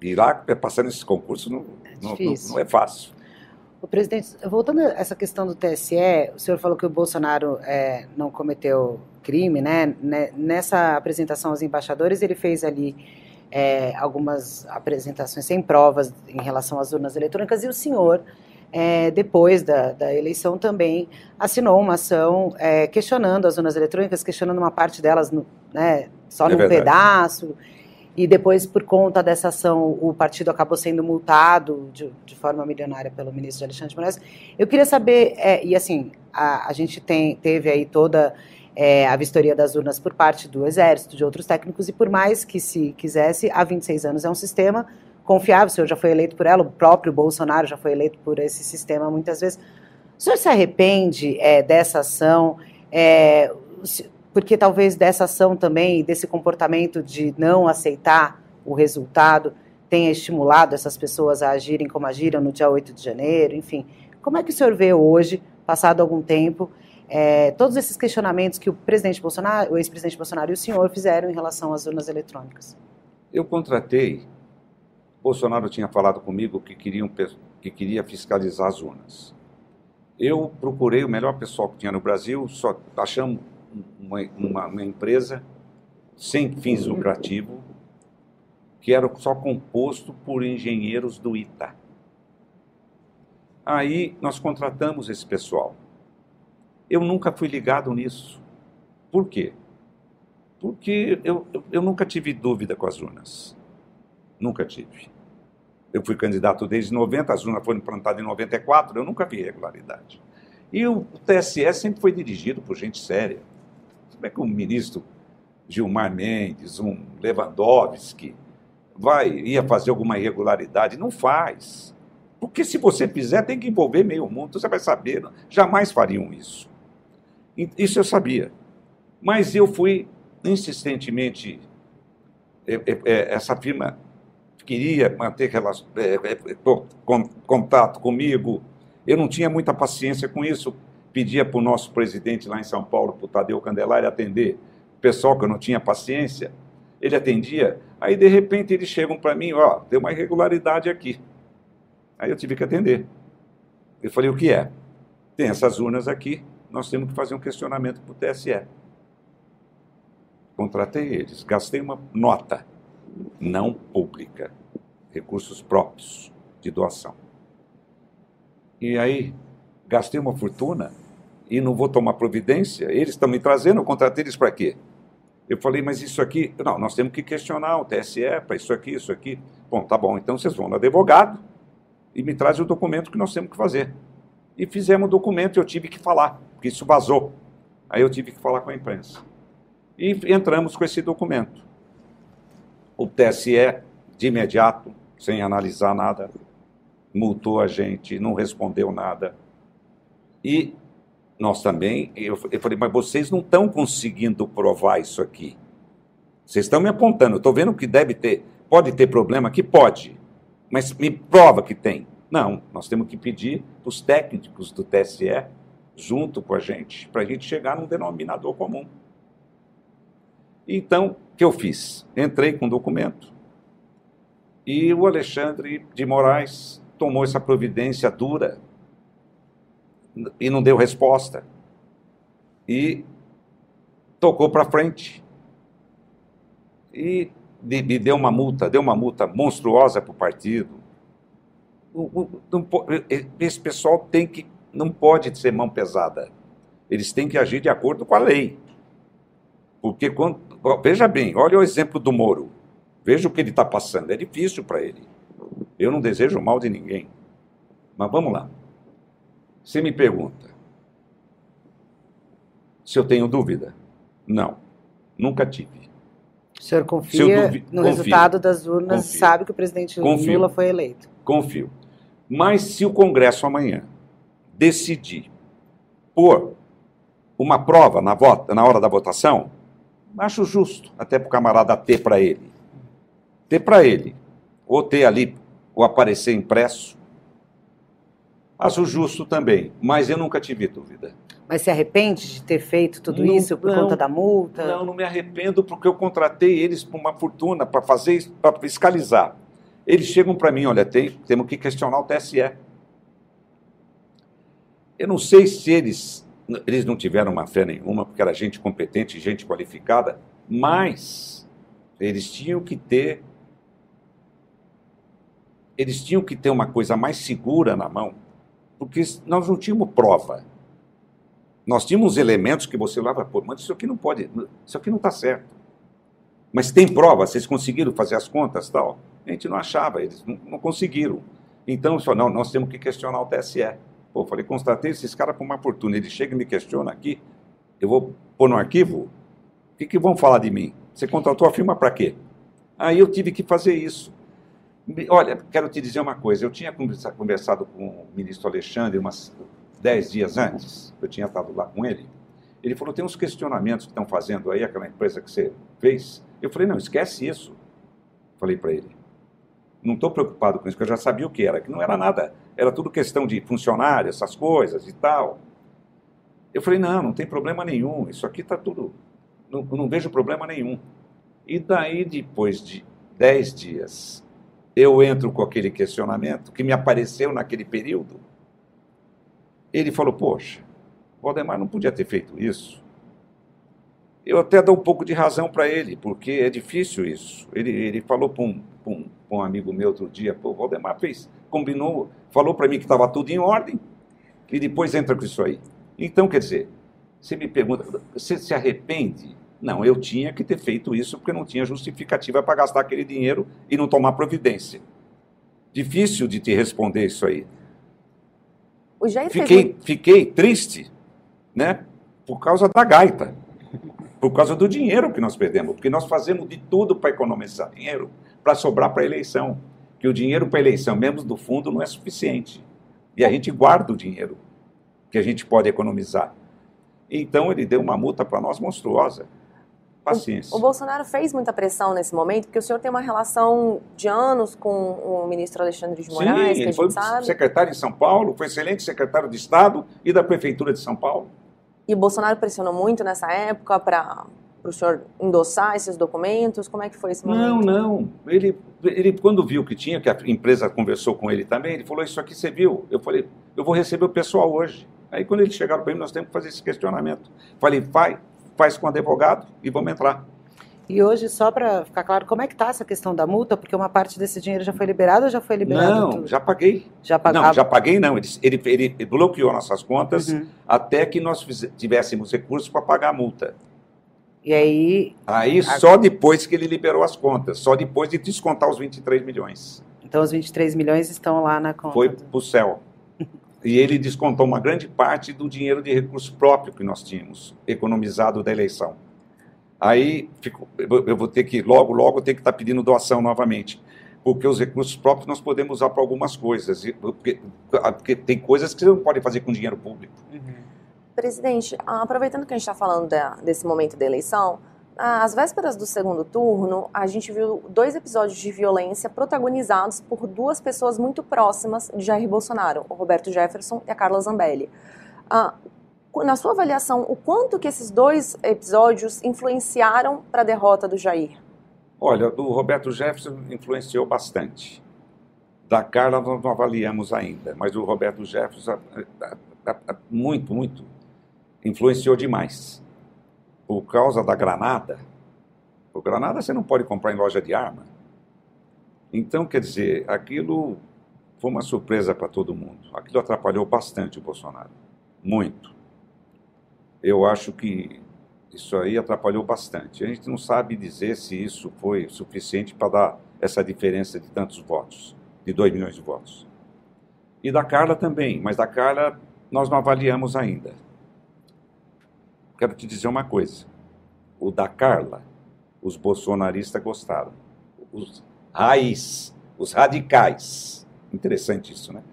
E lá, passar nesse concurso não é, não, não, não é fácil. O presidente, voltando a essa questão do TSE, o senhor falou que o Bolsonaro é, não cometeu crime, né? Nessa apresentação aos embaixadores, ele fez ali é, algumas apresentações sem provas em relação às urnas eletrônicas e o senhor é, depois da, da, eleição, também assinou uma ação é, questionando as urnas eletrônicas, questionando uma parte delas no, né, só é num verdade. pedaço. E depois, por conta dessa ação, o partido acabou sendo multado de, de forma milionária pelo ministro Alexandre de Moraes. Eu queria saber, é, e assim, a, a, gente tem, teve aí toda é, a vistoria das urnas por parte do Exército, de outros técnicos, e por mais que se quisesse, há 26 anos é um sistema confiável, o senhor já foi eleito por ela, o próprio Bolsonaro já foi eleito por esse sistema muitas vezes. O senhor se arrepende é, dessa ação? É, porque talvez dessa ação também, desse comportamento de não aceitar o resultado, tenha estimulado essas pessoas a agirem como agiram no dia 8 de janeiro, enfim. Como é que o senhor vê hoje, passado algum tempo, é, todos esses questionamentos que o presidente Bolsonaro, o ex-presidente Bolsonaro e o senhor fizeram em relação às urnas eletrônicas? Eu contratei Bolsonaro tinha falado comigo que, que queria fiscalizar as urnas. Eu procurei o melhor pessoal que tinha no Brasil, só achamos uma, uma, uma empresa sem fins lucrativos, que era só composto por engenheiros do ITA. Aí nós contratamos esse pessoal. Eu nunca fui ligado nisso. Por quê? Porque eu, eu, eu nunca tive dúvida com as urnas. Nunca tive. Eu fui candidato desde 90, as urnas foram implantadas em 94, eu nunca vi irregularidade. E o TSE sempre foi dirigido por gente séria. Como é que um ministro Gilmar Mendes, um Lewandowski, vai, ia fazer alguma irregularidade? Não faz. Porque se você fizer, tem que envolver meio mundo, você vai saber. Jamais fariam isso. Isso eu sabia. Mas eu fui insistentemente. É, é, é, essa firma queria manter relação, contato comigo. Eu não tinha muita paciência com isso. Pedia para o nosso presidente lá em São Paulo, para o Tadeu Candelari, atender. Pessoal que eu não tinha paciência, ele atendia. Aí, de repente, eles chegam para mim: Ó, tem uma irregularidade aqui. Aí eu tive que atender. Eu falei: O que é? Tem essas urnas aqui, nós temos que fazer um questionamento para o TSE. Contratei eles, gastei uma nota não pública, recursos próprios de doação. E aí, gastei uma fortuna e não vou tomar providência? Eles estão me trazendo, eu contratei eles para quê? Eu falei, mas isso aqui, não, nós temos que questionar o TSE para isso aqui, isso aqui. Bom, tá bom, então vocês vão no advogado e me trazem o documento que nós temos que fazer. E fizemos o documento e eu tive que falar, porque isso vazou. Aí eu tive que falar com a imprensa. E entramos com esse documento. O TSE, de imediato, sem analisar nada, multou a gente, não respondeu nada. E nós também, eu, eu falei, mas vocês não estão conseguindo provar isso aqui. Vocês estão me apontando, eu estou vendo que deve ter, pode ter problema aqui? Pode. Mas me prova que tem. Não, nós temos que pedir os técnicos do TSE junto com a gente, para a gente chegar num denominador comum. Então, o que eu fiz? Entrei com o documento e o Alexandre de Moraes tomou essa providência dura e não deu resposta. E tocou para frente. E me deu uma multa, deu uma multa monstruosa para o partido. Esse pessoal tem que, não pode ser mão pesada. Eles têm que agir de acordo com a lei. Porque quando, veja bem, olha o exemplo do Moro. Veja o que ele está passando. É difícil para ele. Eu não desejo mal de ninguém. Mas vamos lá. Você me pergunta se eu tenho dúvida. Não, nunca tive. O senhor confia duvi... no confio. resultado das urnas confio. sabe que o presidente confio. Lula foi eleito? Confio. Mas se o Congresso amanhã decidir pôr uma prova na, vota, na hora da votação, Acho justo, até para o camarada ter para ele. Ter para ele. Ou ter ali, ou aparecer impresso. Acho justo também, mas eu nunca tive dúvida. Mas se arrepende de ter feito tudo não, isso por não, conta da multa? Não, não me arrependo porque eu contratei eles por uma fortuna para fazer, para fiscalizar. Eles chegam para mim, olha, tem, temos que questionar o TSE. Eu não sei se eles eles não tiveram uma fé nenhuma, porque era gente competente, gente qualificada, mas eles tinham que ter eles tinham que ter uma coisa mais segura na mão, porque nós não tínhamos prova. Nós tínhamos elementos que você olhava, pô, mas isso aqui não pode, isso aqui não está certo. Mas tem prova, vocês conseguiram fazer as contas tal? A gente não achava, eles não, não conseguiram. Então, só não, nós temos que questionar o TSE. Pô, falei, constatei esses caras com uma fortuna. Ele chega e me questiona aqui, eu vou pôr no arquivo? O que, que vão falar de mim? Você contratou a firma para quê? Aí eu tive que fazer isso. Olha, quero te dizer uma coisa. Eu tinha conversado com o ministro Alexandre umas dez dias antes. Eu tinha estado lá com ele. Ele falou: tem uns questionamentos que estão fazendo aí, aquela empresa que você fez. Eu falei: não, esquece isso. Falei para ele. Não estou preocupado com isso, porque eu já sabia o que era, que não era nada era tudo questão de funcionário, essas coisas e tal. Eu falei, não, não tem problema nenhum, isso aqui está tudo, não, não vejo problema nenhum. E daí, depois de dez dias, eu entro com aquele questionamento que me apareceu naquele período. ele falou: Poxa, Valdemar não podia ter feito isso. Eu até dou um pouco de razão para ele, porque é difícil isso. Ele, ele falou para um, um, um, amigo meu outro dia: Pô, Valdemar fez, combinou, falou para mim que estava tudo em ordem, e depois entra com isso aí. Então, quer dizer, você me pergunta, você se arrepende? Não, eu tinha que ter feito isso porque não tinha justificativa para gastar aquele dinheiro e não tomar providência. Difícil de te responder isso aí. O fiquei, fez... fiquei triste, né? Por causa da gaita. Por causa do dinheiro que nós perdemos. Porque nós fazemos de tudo para economizar dinheiro para sobrar para a eleição. Que o dinheiro para a eleição, mesmo do fundo, não é suficiente. E a gente guarda o dinheiro que a gente pode economizar. Então ele deu uma multa para nós monstruosa. Paciência. O, o, Bolsonaro fez muita pressão nesse momento, porque o senhor tem uma relação de anos com o ministro Alexandre de Moraes, Sim, que a gente foi sabe. secretário em São Paulo, foi excelente secretário de Estado e da Prefeitura de São Paulo. E o Bolsonaro pressionou muito nessa época para o senhor endossar esses documentos? Como é que foi esse momento? Não, não. Ele, ele, quando viu que tinha, que a empresa conversou com ele também, ele falou, isso aqui você viu? Eu falei, eu vou receber o pessoal hoje. Aí quando eles chegaram para mim, nós temos que fazer esse questionamento. Falei, faz, faz com o advogado e vamos entrar. E hoje, só para ficar claro, como é que está essa questão da multa? Porque uma parte desse dinheiro já foi liberado ou já foi liberado? Não, tudo? já paguei. Já pagava? Não, já paguei não. Ele, ele, ele bloqueou nossas contas uhum. até que nós tivéssemos recursos para pagar a multa. E aí... Aí a... só depois que ele liberou as contas, só depois de descontar os 23 milhões. Então os 23 milhões estão lá na conta? Foi para o céu. E ele descontou uma grande parte do dinheiro de recurso próprio que nós tínhamos, economizado da eleição. Aí fico, eu vou ter que, logo, logo, ter que estar tá pedindo doação novamente. Porque os recursos próprios nós podemos usar para algumas coisas. Porque, porque, tem coisas que você não pode fazer com dinheiro público. Uhum. Presidente, aproveitando que a gente está falando da, desse momento da eleição, às vésperas do segundo turno, a gente viu dois episódios de violência protagonizados por duas pessoas muito próximas de Jair Bolsonaro, o Roberto Jefferson e a Carla Zambelli. Ah, na sua avaliação, o quanto que esses dois episódios influenciaram para a derrota do Jair? Olha, do Roberto Jefferson influenciou bastante. Da Carla nós não avaliamos ainda, mas o Roberto Jefferson muito, muito influenciou demais por causa da granada. O granada você não pode comprar em loja de arma. Então, quer dizer, aquilo foi uma surpresa para todo mundo. Aquilo atrapalhou bastante o Bolsonaro. Muito. Eu acho que isso aí atrapalhou bastante. A gente não sabe dizer se isso foi suficiente para dar essa diferença de tantos votos, de 2 milhões de votos. E da Carla também, mas da Carla nós não avaliamos ainda quero te dizer uma coisa. O da Carla, os bolsonaristas gostaram. Os raiz, os radicais. Interessante isso, né?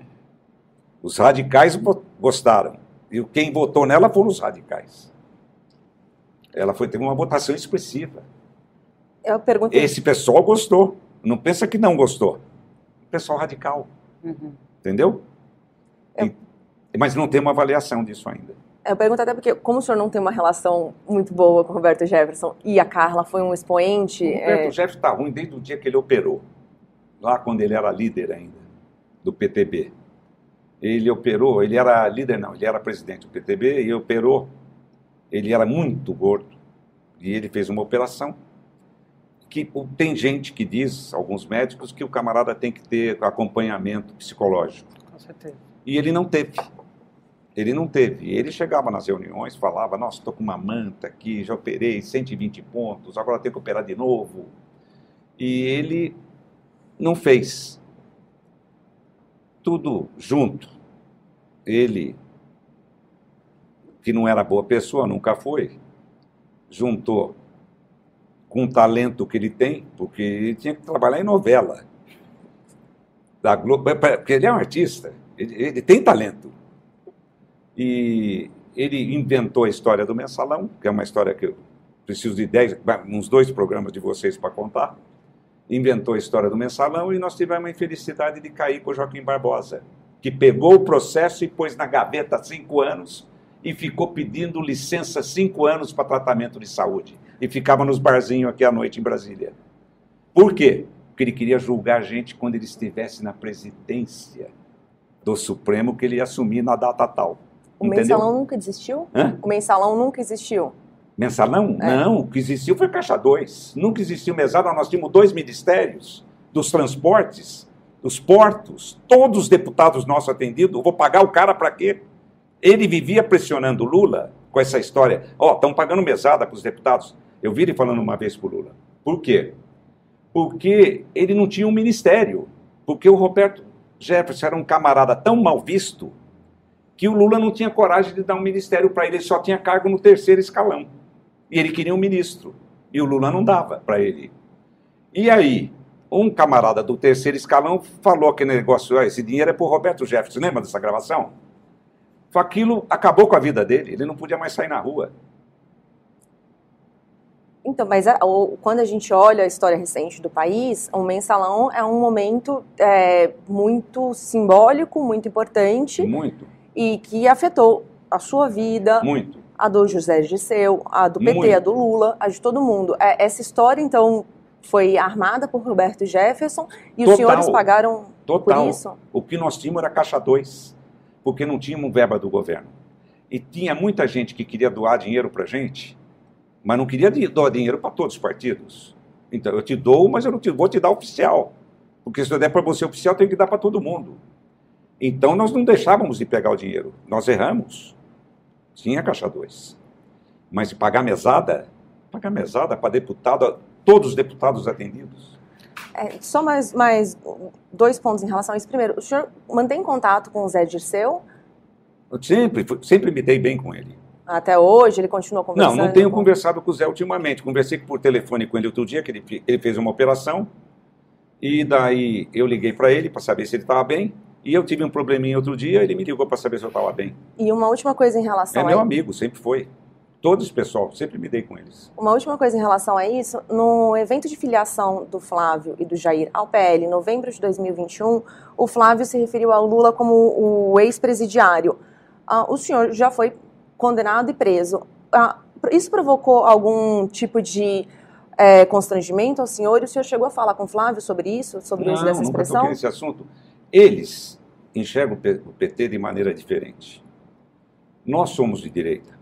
Os radicais gostaram. E quem votou nela foram os radicais. Ela foi ter uma votação expressiva. Eu perguntei... Esse pessoal gostou. Não pensa que não gostou. Pessoal radical. Uhum. Entendeu? Eu... E, mas não tem uma avaliação disso ainda. Eu pergunto até porque, como o senhor não tem uma relação muito boa com o Roberto Jefferson e a Carla foi um expoente. O Roberto é... Jefferson está ruim desde o dia que ele operou, lá quando ele era líder ainda, do PTB. Ele operou, ele era líder, não, ele era presidente do PTB e operou. Ele era muito gordo e ele fez uma operação que tem gente que diz, alguns médicos, que o camarada tem que ter acompanhamento psicológico. Com certeza. E ele não teve. Ele não teve. Ele chegava nas reuniões, falava: Nossa, estou com uma manta aqui, já operei 120 pontos, agora tenho que operar de novo. E ele não fez. Tudo junto. Ele, que não era boa pessoa, nunca foi, juntou com o talento que ele tem, porque ele tinha que trabalhar em novela da Globo, porque ele é um artista, ele, ele tem talento. E ele inventou a história do mensalão, que é uma história que eu preciso de dez, uns dois programas de vocês para contar. Inventou a história do mensalão e nós tivemos a infelicidade de cair com o Joaquim Barbosa, que pegou o processo e pôs na gaveta cinco anos e ficou pedindo licença cinco anos para tratamento de saúde. E ficava nos barzinhos aqui à noite em Brasília. Por quê? Porque ele queria julgar a gente quando ele estivesse na presidência do Supremo, que ele ia assumir na data tal. O Entendeu? mensalão nunca existiu? Hã? O mensalão nunca existiu. Mensalão? É. Não, o que existiu foi Caixa 2. Nunca existiu mesada, nós tínhamos dois ministérios, dos transportes, dos portos, todos os deputados nossos atendidos. Vou pagar o cara para quê? Ele vivia pressionando Lula com essa história. Ó, estão pagando mesada para os deputados. Eu vi ele falando uma vez para o Lula. Por quê? Porque ele não tinha um ministério. Porque o Roberto Jefferson era um camarada tão mal visto que o Lula não tinha coragem de dar um ministério para ele, ele só tinha cargo no terceiro escalão. E ele queria um ministro. E o Lula não dava para ele. E aí, um camarada do terceiro escalão falou que negócio, "Ah, esse dinheiro é para o Roberto Jefferson. Lembra dessa gravação? Aquilo acabou com a vida dele, ele não podia mais sair na rua. Então, mas a- o- quando a gente olha a história recente do país, o mensalão é um momento é, muito simbólico, muito importante Muito, e que afetou a sua vida, muito. a do José Dirceu, a do PT, Muito. a do Lula, a de todo mundo. É, essa história, então, foi armada por Roberto Jefferson e os Total. senhores pagaram Total. por isso? O que nós tínhamos era caixa 2, porque não tínhamos verba do governo. E tinha muita gente que queria doar dinheiro para gente, mas não queria doar dinheiro para todos os partidos. Então, eu te dou, mas eu não te, vou te dar oficial. Porque se eu der para você oficial, tenho que dar para todo mundo. Então, nós não deixávamos de pegar o dinheiro. Nós erramos. Tinha caixa 2. Mas de pagar mesada, pagar mesada para deputado, todos os deputados atendidos. É, só mais, mais dois pontos em relação a isso. Primeiro, o senhor mantém contato com o Zé Dirceu? Eu sempre, sempre me dei bem com ele. Até hoje, ele continua conversando? Não, não tenho conversado com o Zé ultimamente. Conversei por telefone com ele outro dia, que ele, ele fez uma operação. E daí eu liguei para ele para saber se ele estava bem. E eu tive um probleminha outro dia, ele me ligou para saber se eu estava bem. E uma última coisa em relação É a meu amigo, sempre foi. Todos os pessoal, sempre me dei com eles. Uma última coisa em relação a isso, no evento de filiação do Flávio e do Jair ao PL, em novembro de 2021, o Flávio se referiu ao Lula como o ex-presidiário. Ah, o senhor já foi condenado e preso. Ah, isso provocou algum tipo de eh, constrangimento ao senhor? E o senhor chegou a falar com o Flávio sobre isso, sobre o uso Não, dessa nunca expressão? toquei nesse assunto. Eles enxergam o PT de maneira diferente. Nós somos de direita.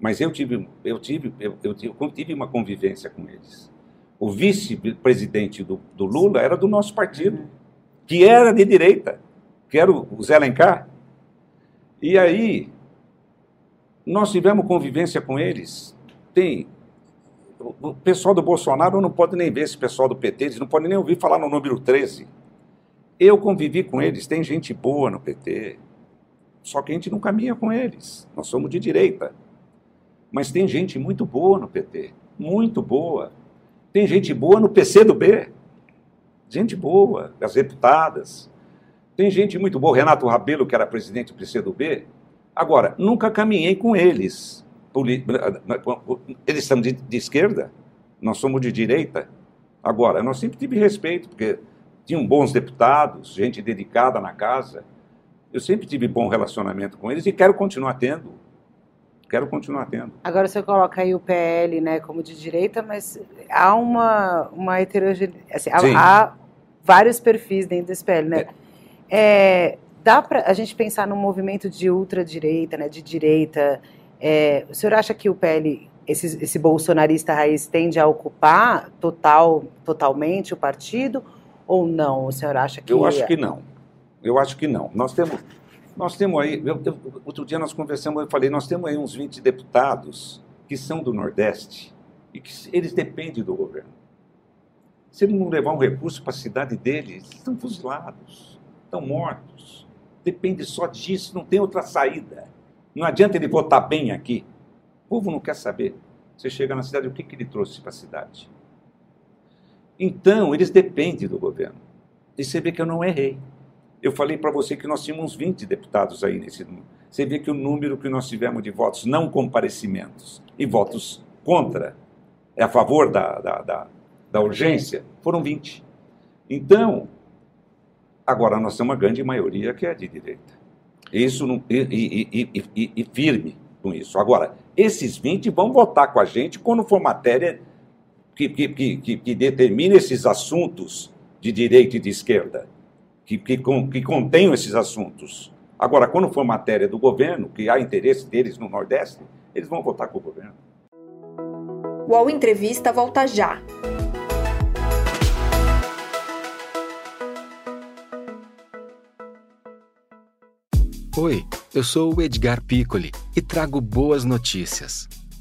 Mas eu tive, eu tive, eu, eu tive, uma convivência com eles. O vice-presidente do, do Lula era do nosso partido, que era de direita, que era o Zé Alencar. E aí, nós tivemos convivência com eles. Tem. O pessoal do Bolsonaro não pode nem ver esse pessoal do PT, eles não podem nem ouvir falar no número 13. Eu convivi com eles, tem gente boa no PT, só que a gente não caminha com eles. Nós somos de direita. Mas tem gente muito boa no PT, muito boa. Tem gente boa no PCdoB, gente boa, as deputadas. Tem gente muito boa, Renato Rabelo, que era presidente do PCdoB. Agora, nunca caminhei com eles. Eles são de, de esquerda, nós somos de direita. Agora, nós sempre tive respeito, porque tinham bons deputados, gente dedicada na casa. Eu sempre tive bom relacionamento com eles e quero continuar tendo. Quero continuar tendo. Agora você coloca aí o PL, né, como de direita, mas há uma, uma heterogeneidade. Assim, há, há vários perfis dentro desse PL, né? É, dá para a gente pensar num movimento de ultradireita, né, de direita. É, o senhor acha que o PL, esse, esse bolsonarista raiz, tende a ocupar total, totalmente o partido ou não? O senhor acha que. Eu acho que não. Eu acho que não. Nós temos, nós temos aí. eu- eu- outro dia nós conversamos, eu falei, nós temos aí uns 20 deputados que são do Nordeste e que eles dependem do governo. Se ele não levar um recurso para a cidade deles, eles estão fuzilados, estão mortos. Depende só disso, não tem outra saída. Não adianta ele votar bem aqui. O povo não quer saber. Você chega na cidade, o que, que ele trouxe para a cidade? Então, eles dependem do governo. E você vê que eu não errei. Eu falei para você que nós tínhamos uns 20 deputados aí nesse número. Você vê que o número que nós tivemos de votos não comparecimentos e votos contra, é a favor da, da, da, da urgência, foram 20. Então, agora nós temos uma grande maioria que é de direita. Isso não, e- e- e- e firme com isso. Agora, esses 20 vão votar com a gente quando for matéria que, que, que, que, que determine esses assuntos de direita e de esquerda, que, que, que contenham esses assuntos. Agora, quando for matéria do governo, que há interesse deles no Nordeste, eles vão votar com o governo. O UOL Entrevista volta já. Oi, eu sou o Edgar Piccoli e trago boas notícias.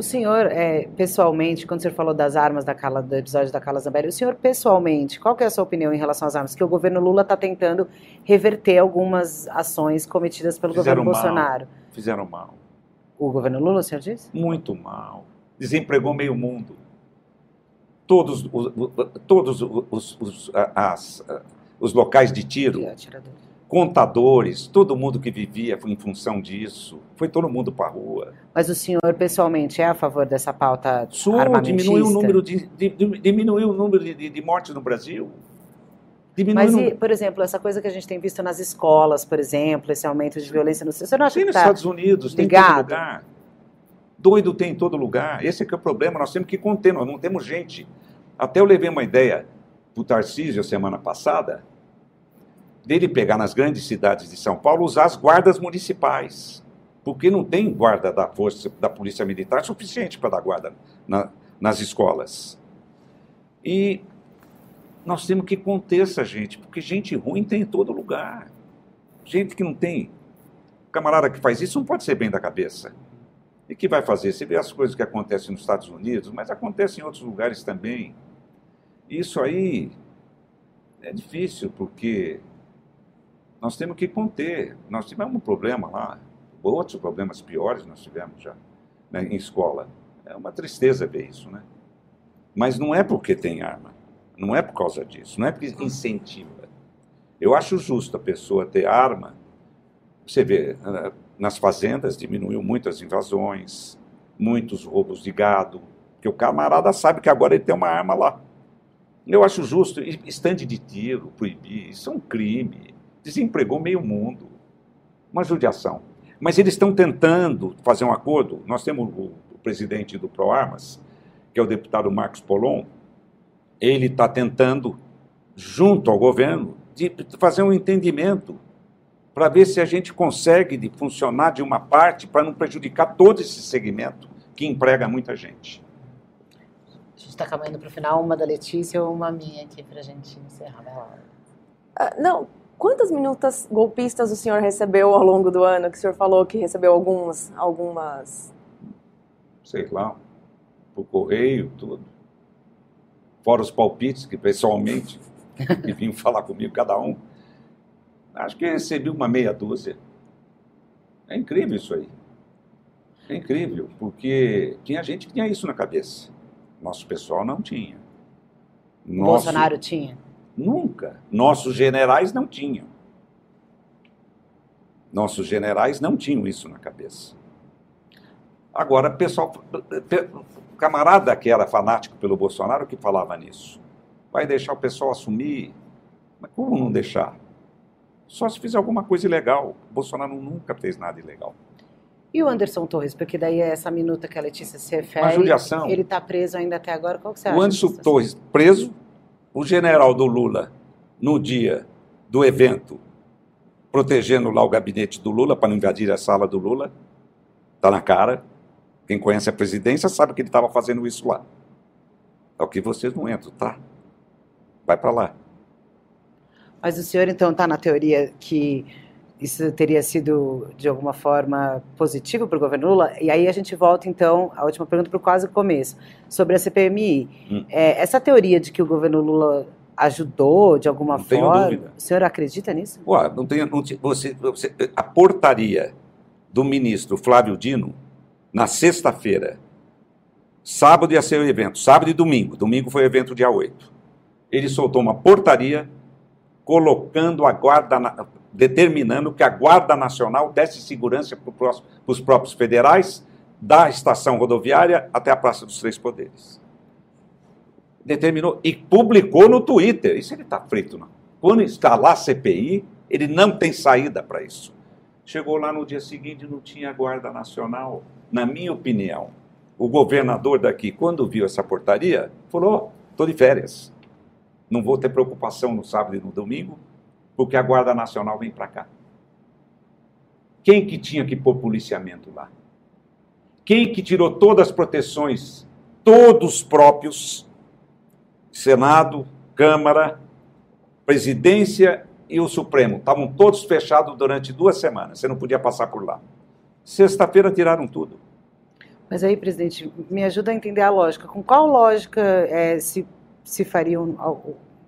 O senhor, é, pessoalmente, quando o senhor falou das armas da Carla, do episódio da Carla Zambelli, o senhor, pessoalmente, qual é a sua opinião em relação às armas? Que o governo Lula está tentando reverter algumas ações cometidas pelo Fizeram governo mal. Bolsonaro. Fizeram mal. O governo Lula, o senhor disse? Muito mal. Desempregou meio mundo. Todos, os, todos os, os, as, os locais de tiro, Atirador. Contadores, todo mundo que vivia foi em função disso. Foi todo mundo para a rua. Mas o senhor, pessoalmente, é a favor dessa pauta Sou, armamentista? diminuiu o número de, de, diminuiu o número de, de- mortes no Brasil. Diminuiu Mas, e, por exemplo, essa coisa que a gente tem visto nas escolas, por exemplo, esse aumento de violência no... Senhor não acha Tem que nos tá... Estados Unidos, tem em todo ligado? lugar. Doido tem em todo lugar. Esse é que é o problema. Nós temos que conter, nós não temos gente. Até eu levei uma ideia para o Tarcísio semana passada, dele pegar nas grandes cidades de São Paulo, usar as guardas municipais. Porque não tem guarda da força da Polícia Militar suficiente para dar guarda na- nas escolas. E nós temos que conter essa gente, porque gente ruim tem em todo lugar. Gente que não tem. Camarada que faz isso não pode ser bem da cabeça. E que vai fazer? Você vê as coisas que acontecem nos Estados Unidos, mas acontecem em outros lugares também. Isso aí é difícil, porque nós temos que conter. Nós tivemos um problema lá, outros problemas piores nós tivemos já né, em escola. É uma tristeza ver isso, né? Mas não é porque tem arma, não é por causa disso, não é porque incentiva. Eu acho justo a pessoa ter arma. Você vê, eh, nas fazendas diminuiu muito as invasões, muitos roubos de gado, porque o camarada sabe que agora ele tem uma arma lá. Eu acho justo, estande de tiro, proibir, isso é um crime. Desempregou meio mundo. Uma judiação. Mas eles estão tentando fazer um acordo. Nós temos o, o presidente do ProArmas, que é o deputado Marcos Polon, ele está tentando, junto ao governo, de fazer um entendimento para ver se a gente consegue de funcionar de uma parte para não prejudicar todo esse segmento que emprega muita gente. A gente está caminhando para o final, uma da Letícia ou uma minha aqui para a gente encerrar. Vai lá. Ah, não, quantas minutas golpistas o senhor recebeu ao longo do ano? Que o senhor falou que recebeu alguns, algumas. Sei lá, por correio, tudo. Fora os palpites que pessoalmente que vinham falar comigo, cada um. Acho que recebi uma meia dúzia. É incrível isso aí. É incrível, porque tinha gente que tinha isso na cabeça. Nosso pessoal não tinha. O Nosso- Bolsonaro tinha? Nunca. Nossos generais não tinham. Nossos generais não tinham isso na cabeça. Agora, pessoal, pe- camarada que era fanático pelo Bolsonaro que falava nisso, vai deixar o pessoal assumir? Mas como não deixar? Só se fizer alguma coisa ilegal. O Bolsonaro nunca fez nada ilegal. E o Anderson Torres? Porque daí é essa minuta que a Letícia se refere. Uma judiação. Ele está preso ainda até agora. Qual que você acha? O Anderson? Torres preso, o general do Lula, no dia do evento, protegendo lá o gabinete do Lula para não invadir a sala do Lula, está na cara. Quem conhece a presidência sabe que ele estava fazendo isso lá. É o que vocês não entram, tá? Vai para lá. Mas o senhor, então, está na teoria que isso teria sido, de alguma forma, positivo para o governo Lula? E aí a gente volta, então, à última pergunta para o quase começo, sobre a CPMI. Hum. É, essa teoria de que o governo Lula ajudou, de alguma Não tenho forma, dúvida. o senhor acredita nisso? Ué, não tem, não você, você- a portaria do ministro Flávio Dino, na sexta-feira, sábado ia ser o evento, sábado e domingo, domingo foi o evento dia 8. Ele soltou uma portaria colocando a guarda, na- determinando que a Guarda Nacional desse segurança para os próprios federais, da estação rodoviária até a Praça dos Três Poderes. Determinou e publicou no Twitter. Isso ele está frito, não. Quando lá a CPI, ele não tem saída para isso. Chegou lá no dia seguinte não tinha Guarda Nacional. Na minha opinião, o governador daqui, quando viu essa portaria, falou: estou de férias. Não vou ter preocupação no sábado e no domingo, porque a Guarda Nacional vem para cá. Quem que tinha que pôr policiamento lá? Quem que tirou todas as proteções, todos próprios, Senado, Câmara, Presidência e o Supremo, estavam todos fechados durante duas semanas, você não podia passar por lá. Sexta-feira tiraram tudo. Mas aí, presidente, me ajuda a entender a lógica. Com qual lógica é, se, se faria, um,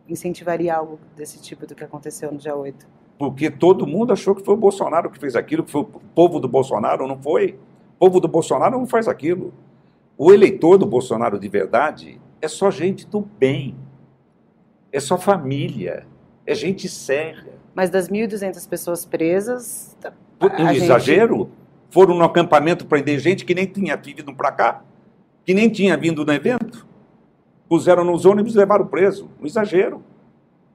incentivaria algo desse tipo do que aconteceu no dia 8? Porque todo mundo achou que foi o Bolsonaro que fez aquilo, que foi o povo do Bolsonaro, não foi? O povo do Bolsonaro não faz aquilo. O eleitor do Bolsonaro de verdade é só gente do bem, é só família, é gente séria. Mas das 1.200 pessoas presas. Um exagero? Gente... Foram no acampamento prender gente que nem tinha vindo para cá, que nem tinha vindo no evento. Puseram nos ônibus e levaram preso. Um exagero.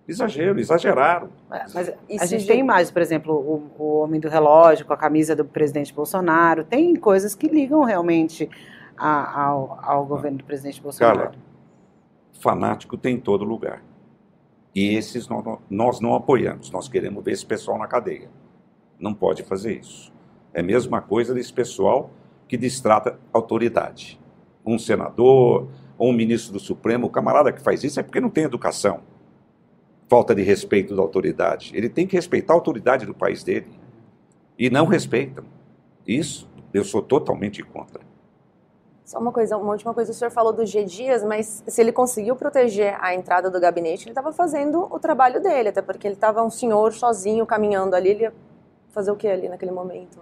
Exagero, exageraram. Mas a gente tem imagens, por exemplo, o, o, homem do relógio com a camisa do presidente Bolsonaro. Tem coisas que ligam realmente a, ao, ao governo do presidente Bolsonaro. Carla, fanático tem em todo lugar. E esses nós, nós não apoiamos, nós queremos ver esse pessoal na cadeia. Não pode fazer isso. É a mesma coisa desse pessoal que distrata autoridade. Um senador ou um ministro do Supremo, o camarada que faz isso é porque não tem educação. Falta de respeito da autoridade. Ele tem que respeitar a autoridade do país dele. E não respeitam. Isso eu sou totalmente contra. Só uma coisa, uma última coisa, o senhor falou do G Dias, mas se ele conseguiu proteger a entrada do gabinete, ele estava fazendo o trabalho dele, até porque ele estava um senhor sozinho caminhando ali, ele ia fazer o que ali naquele momento?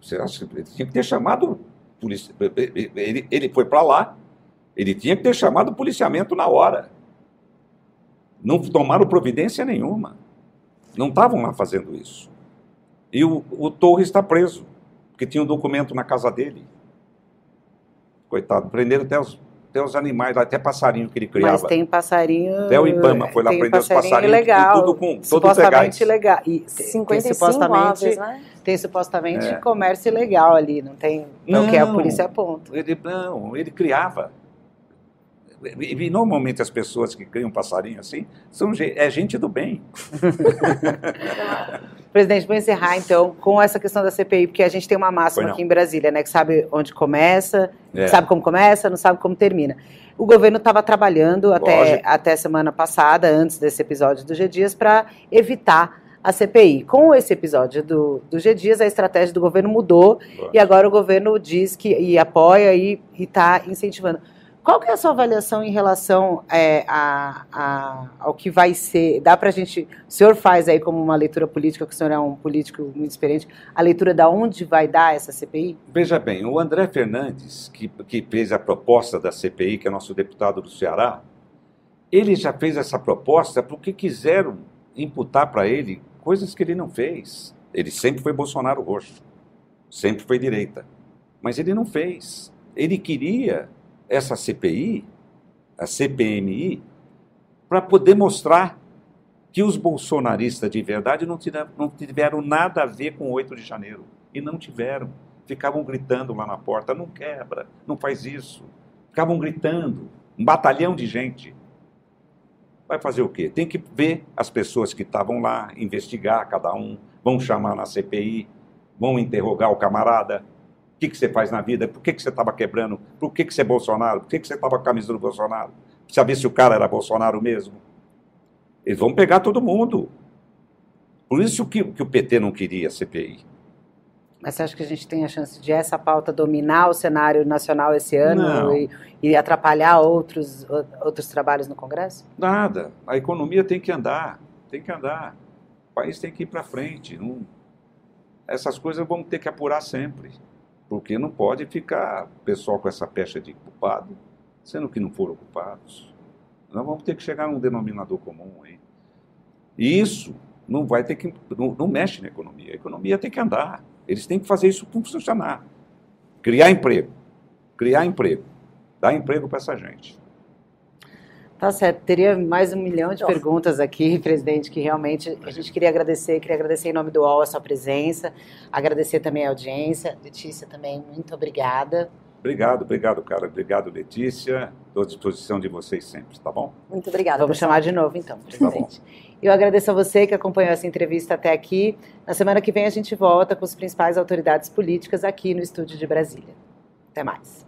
Você acha que ele tinha que ter chamado polícia? Ele, ele foi para lá, ele tinha que ter chamado o policiamento na hora. Não tomaram providência nenhuma. Não estavam lá fazendo isso. E o, o Torres está preso, porque tinha um documento na casa dele. Coitado, prenderam até os, até os animais, até passarinho que ele criava. Mas tem passarinho. Até o Ibama foi lá prender os passarinhos. Legal, tudo com supostamente legal. E 55 supostamente, aves, né? Tem supostamente é. comércio ilegal ali, não tem. Não, o que a polícia aponta. Ele, não, ele criava. E, normalmente as pessoas que criam passarinho assim são é gente do bem. Presidente, vou encerrar então com essa questão da CPI, porque a gente tem uma máxima aqui em Brasília, né? Que sabe onde começa, é. sabe como começa, não sabe como termina. O governo estava trabalhando até, até semana passada, antes desse episódio do G Dias, para evitar a CPI. Com esse episódio do, do G Dias, a estratégia do governo mudou e agora o governo diz que e apoia e está incentivando. Qual que é a sua avaliação em relação é, a, a, ao que vai ser? Dá para a gente. O senhor faz aí como uma leitura política, que o senhor é um político muito experiente, a leitura da onde vai dar essa CPI? Veja bem, o André Fernandes, que, que fez a proposta da CPI, que é nosso deputado do Ceará, ele já fez essa proposta porque quiseram imputar para ele coisas que ele não fez. Ele sempre foi Bolsonaro roxo, sempre foi direita, mas ele não fez. Ele queria essa CPI, a CPMI, para poder mostrar que os bolsonaristas de verdade não tiveram, não tiveram nada a ver com o 8 de janeiro. E não tiveram. Ficavam gritando lá na porta: não quebra, não faz isso. Ficavam gritando. Um batalhão de gente. Vai fazer o quê? Tem que ver as pessoas que estavam lá, investigar cada um, vão chamar na CPI, vão interrogar o camarada, o que, que você faz na vida? Por que, que você estava quebrando? Por que, que você é Bolsonaro? Por que, que você estava com a camisa do Bolsonaro? Saber se o cara era Bolsonaro mesmo. Eles vão pegar todo mundo. Por isso que, que o PT não queria a CPI. Mas você acha que a gente tem a chance de essa pauta dominar o cenário nacional esse ano e, e, atrapalhar outros, outros trabalhos no Congresso? Nada. A economia tem que andar. Tem que andar. O país tem que ir para frente. Não... Essas coisas vamos ter que apurar sempre. Porque não pode ficar o pessoal com essa pecha de culpado, sendo que não foram culpados. Nós vamos ter que chegar a um denominador comum aí. E isso não vai ter que. Não, não mexe na economia. A economia tem que andar. Eles têm que fazer isso funcionar. Criar emprego. criar emprego, dar emprego para essa gente. Tá certo. Teria mais um milhão de Nossa. perguntas aqui, presidente, que realmente a gente queria agradecer, queria agradecer em nome do UOL a sua presença, agradecer também a audiência. Letícia também, muito obrigada. Obrigado, obrigado, cara. Obrigado, Letícia. Estou à disposição de vocês sempre, tá bom? Muito obrigada. Vamos pessoal. chamar de novo, então, presidente. Tá Eu agradeço a você que acompanhou essa entrevista até aqui. Na semana que vem a gente volta com as principais autoridades políticas aqui no estúdio de Brasília. Até mais.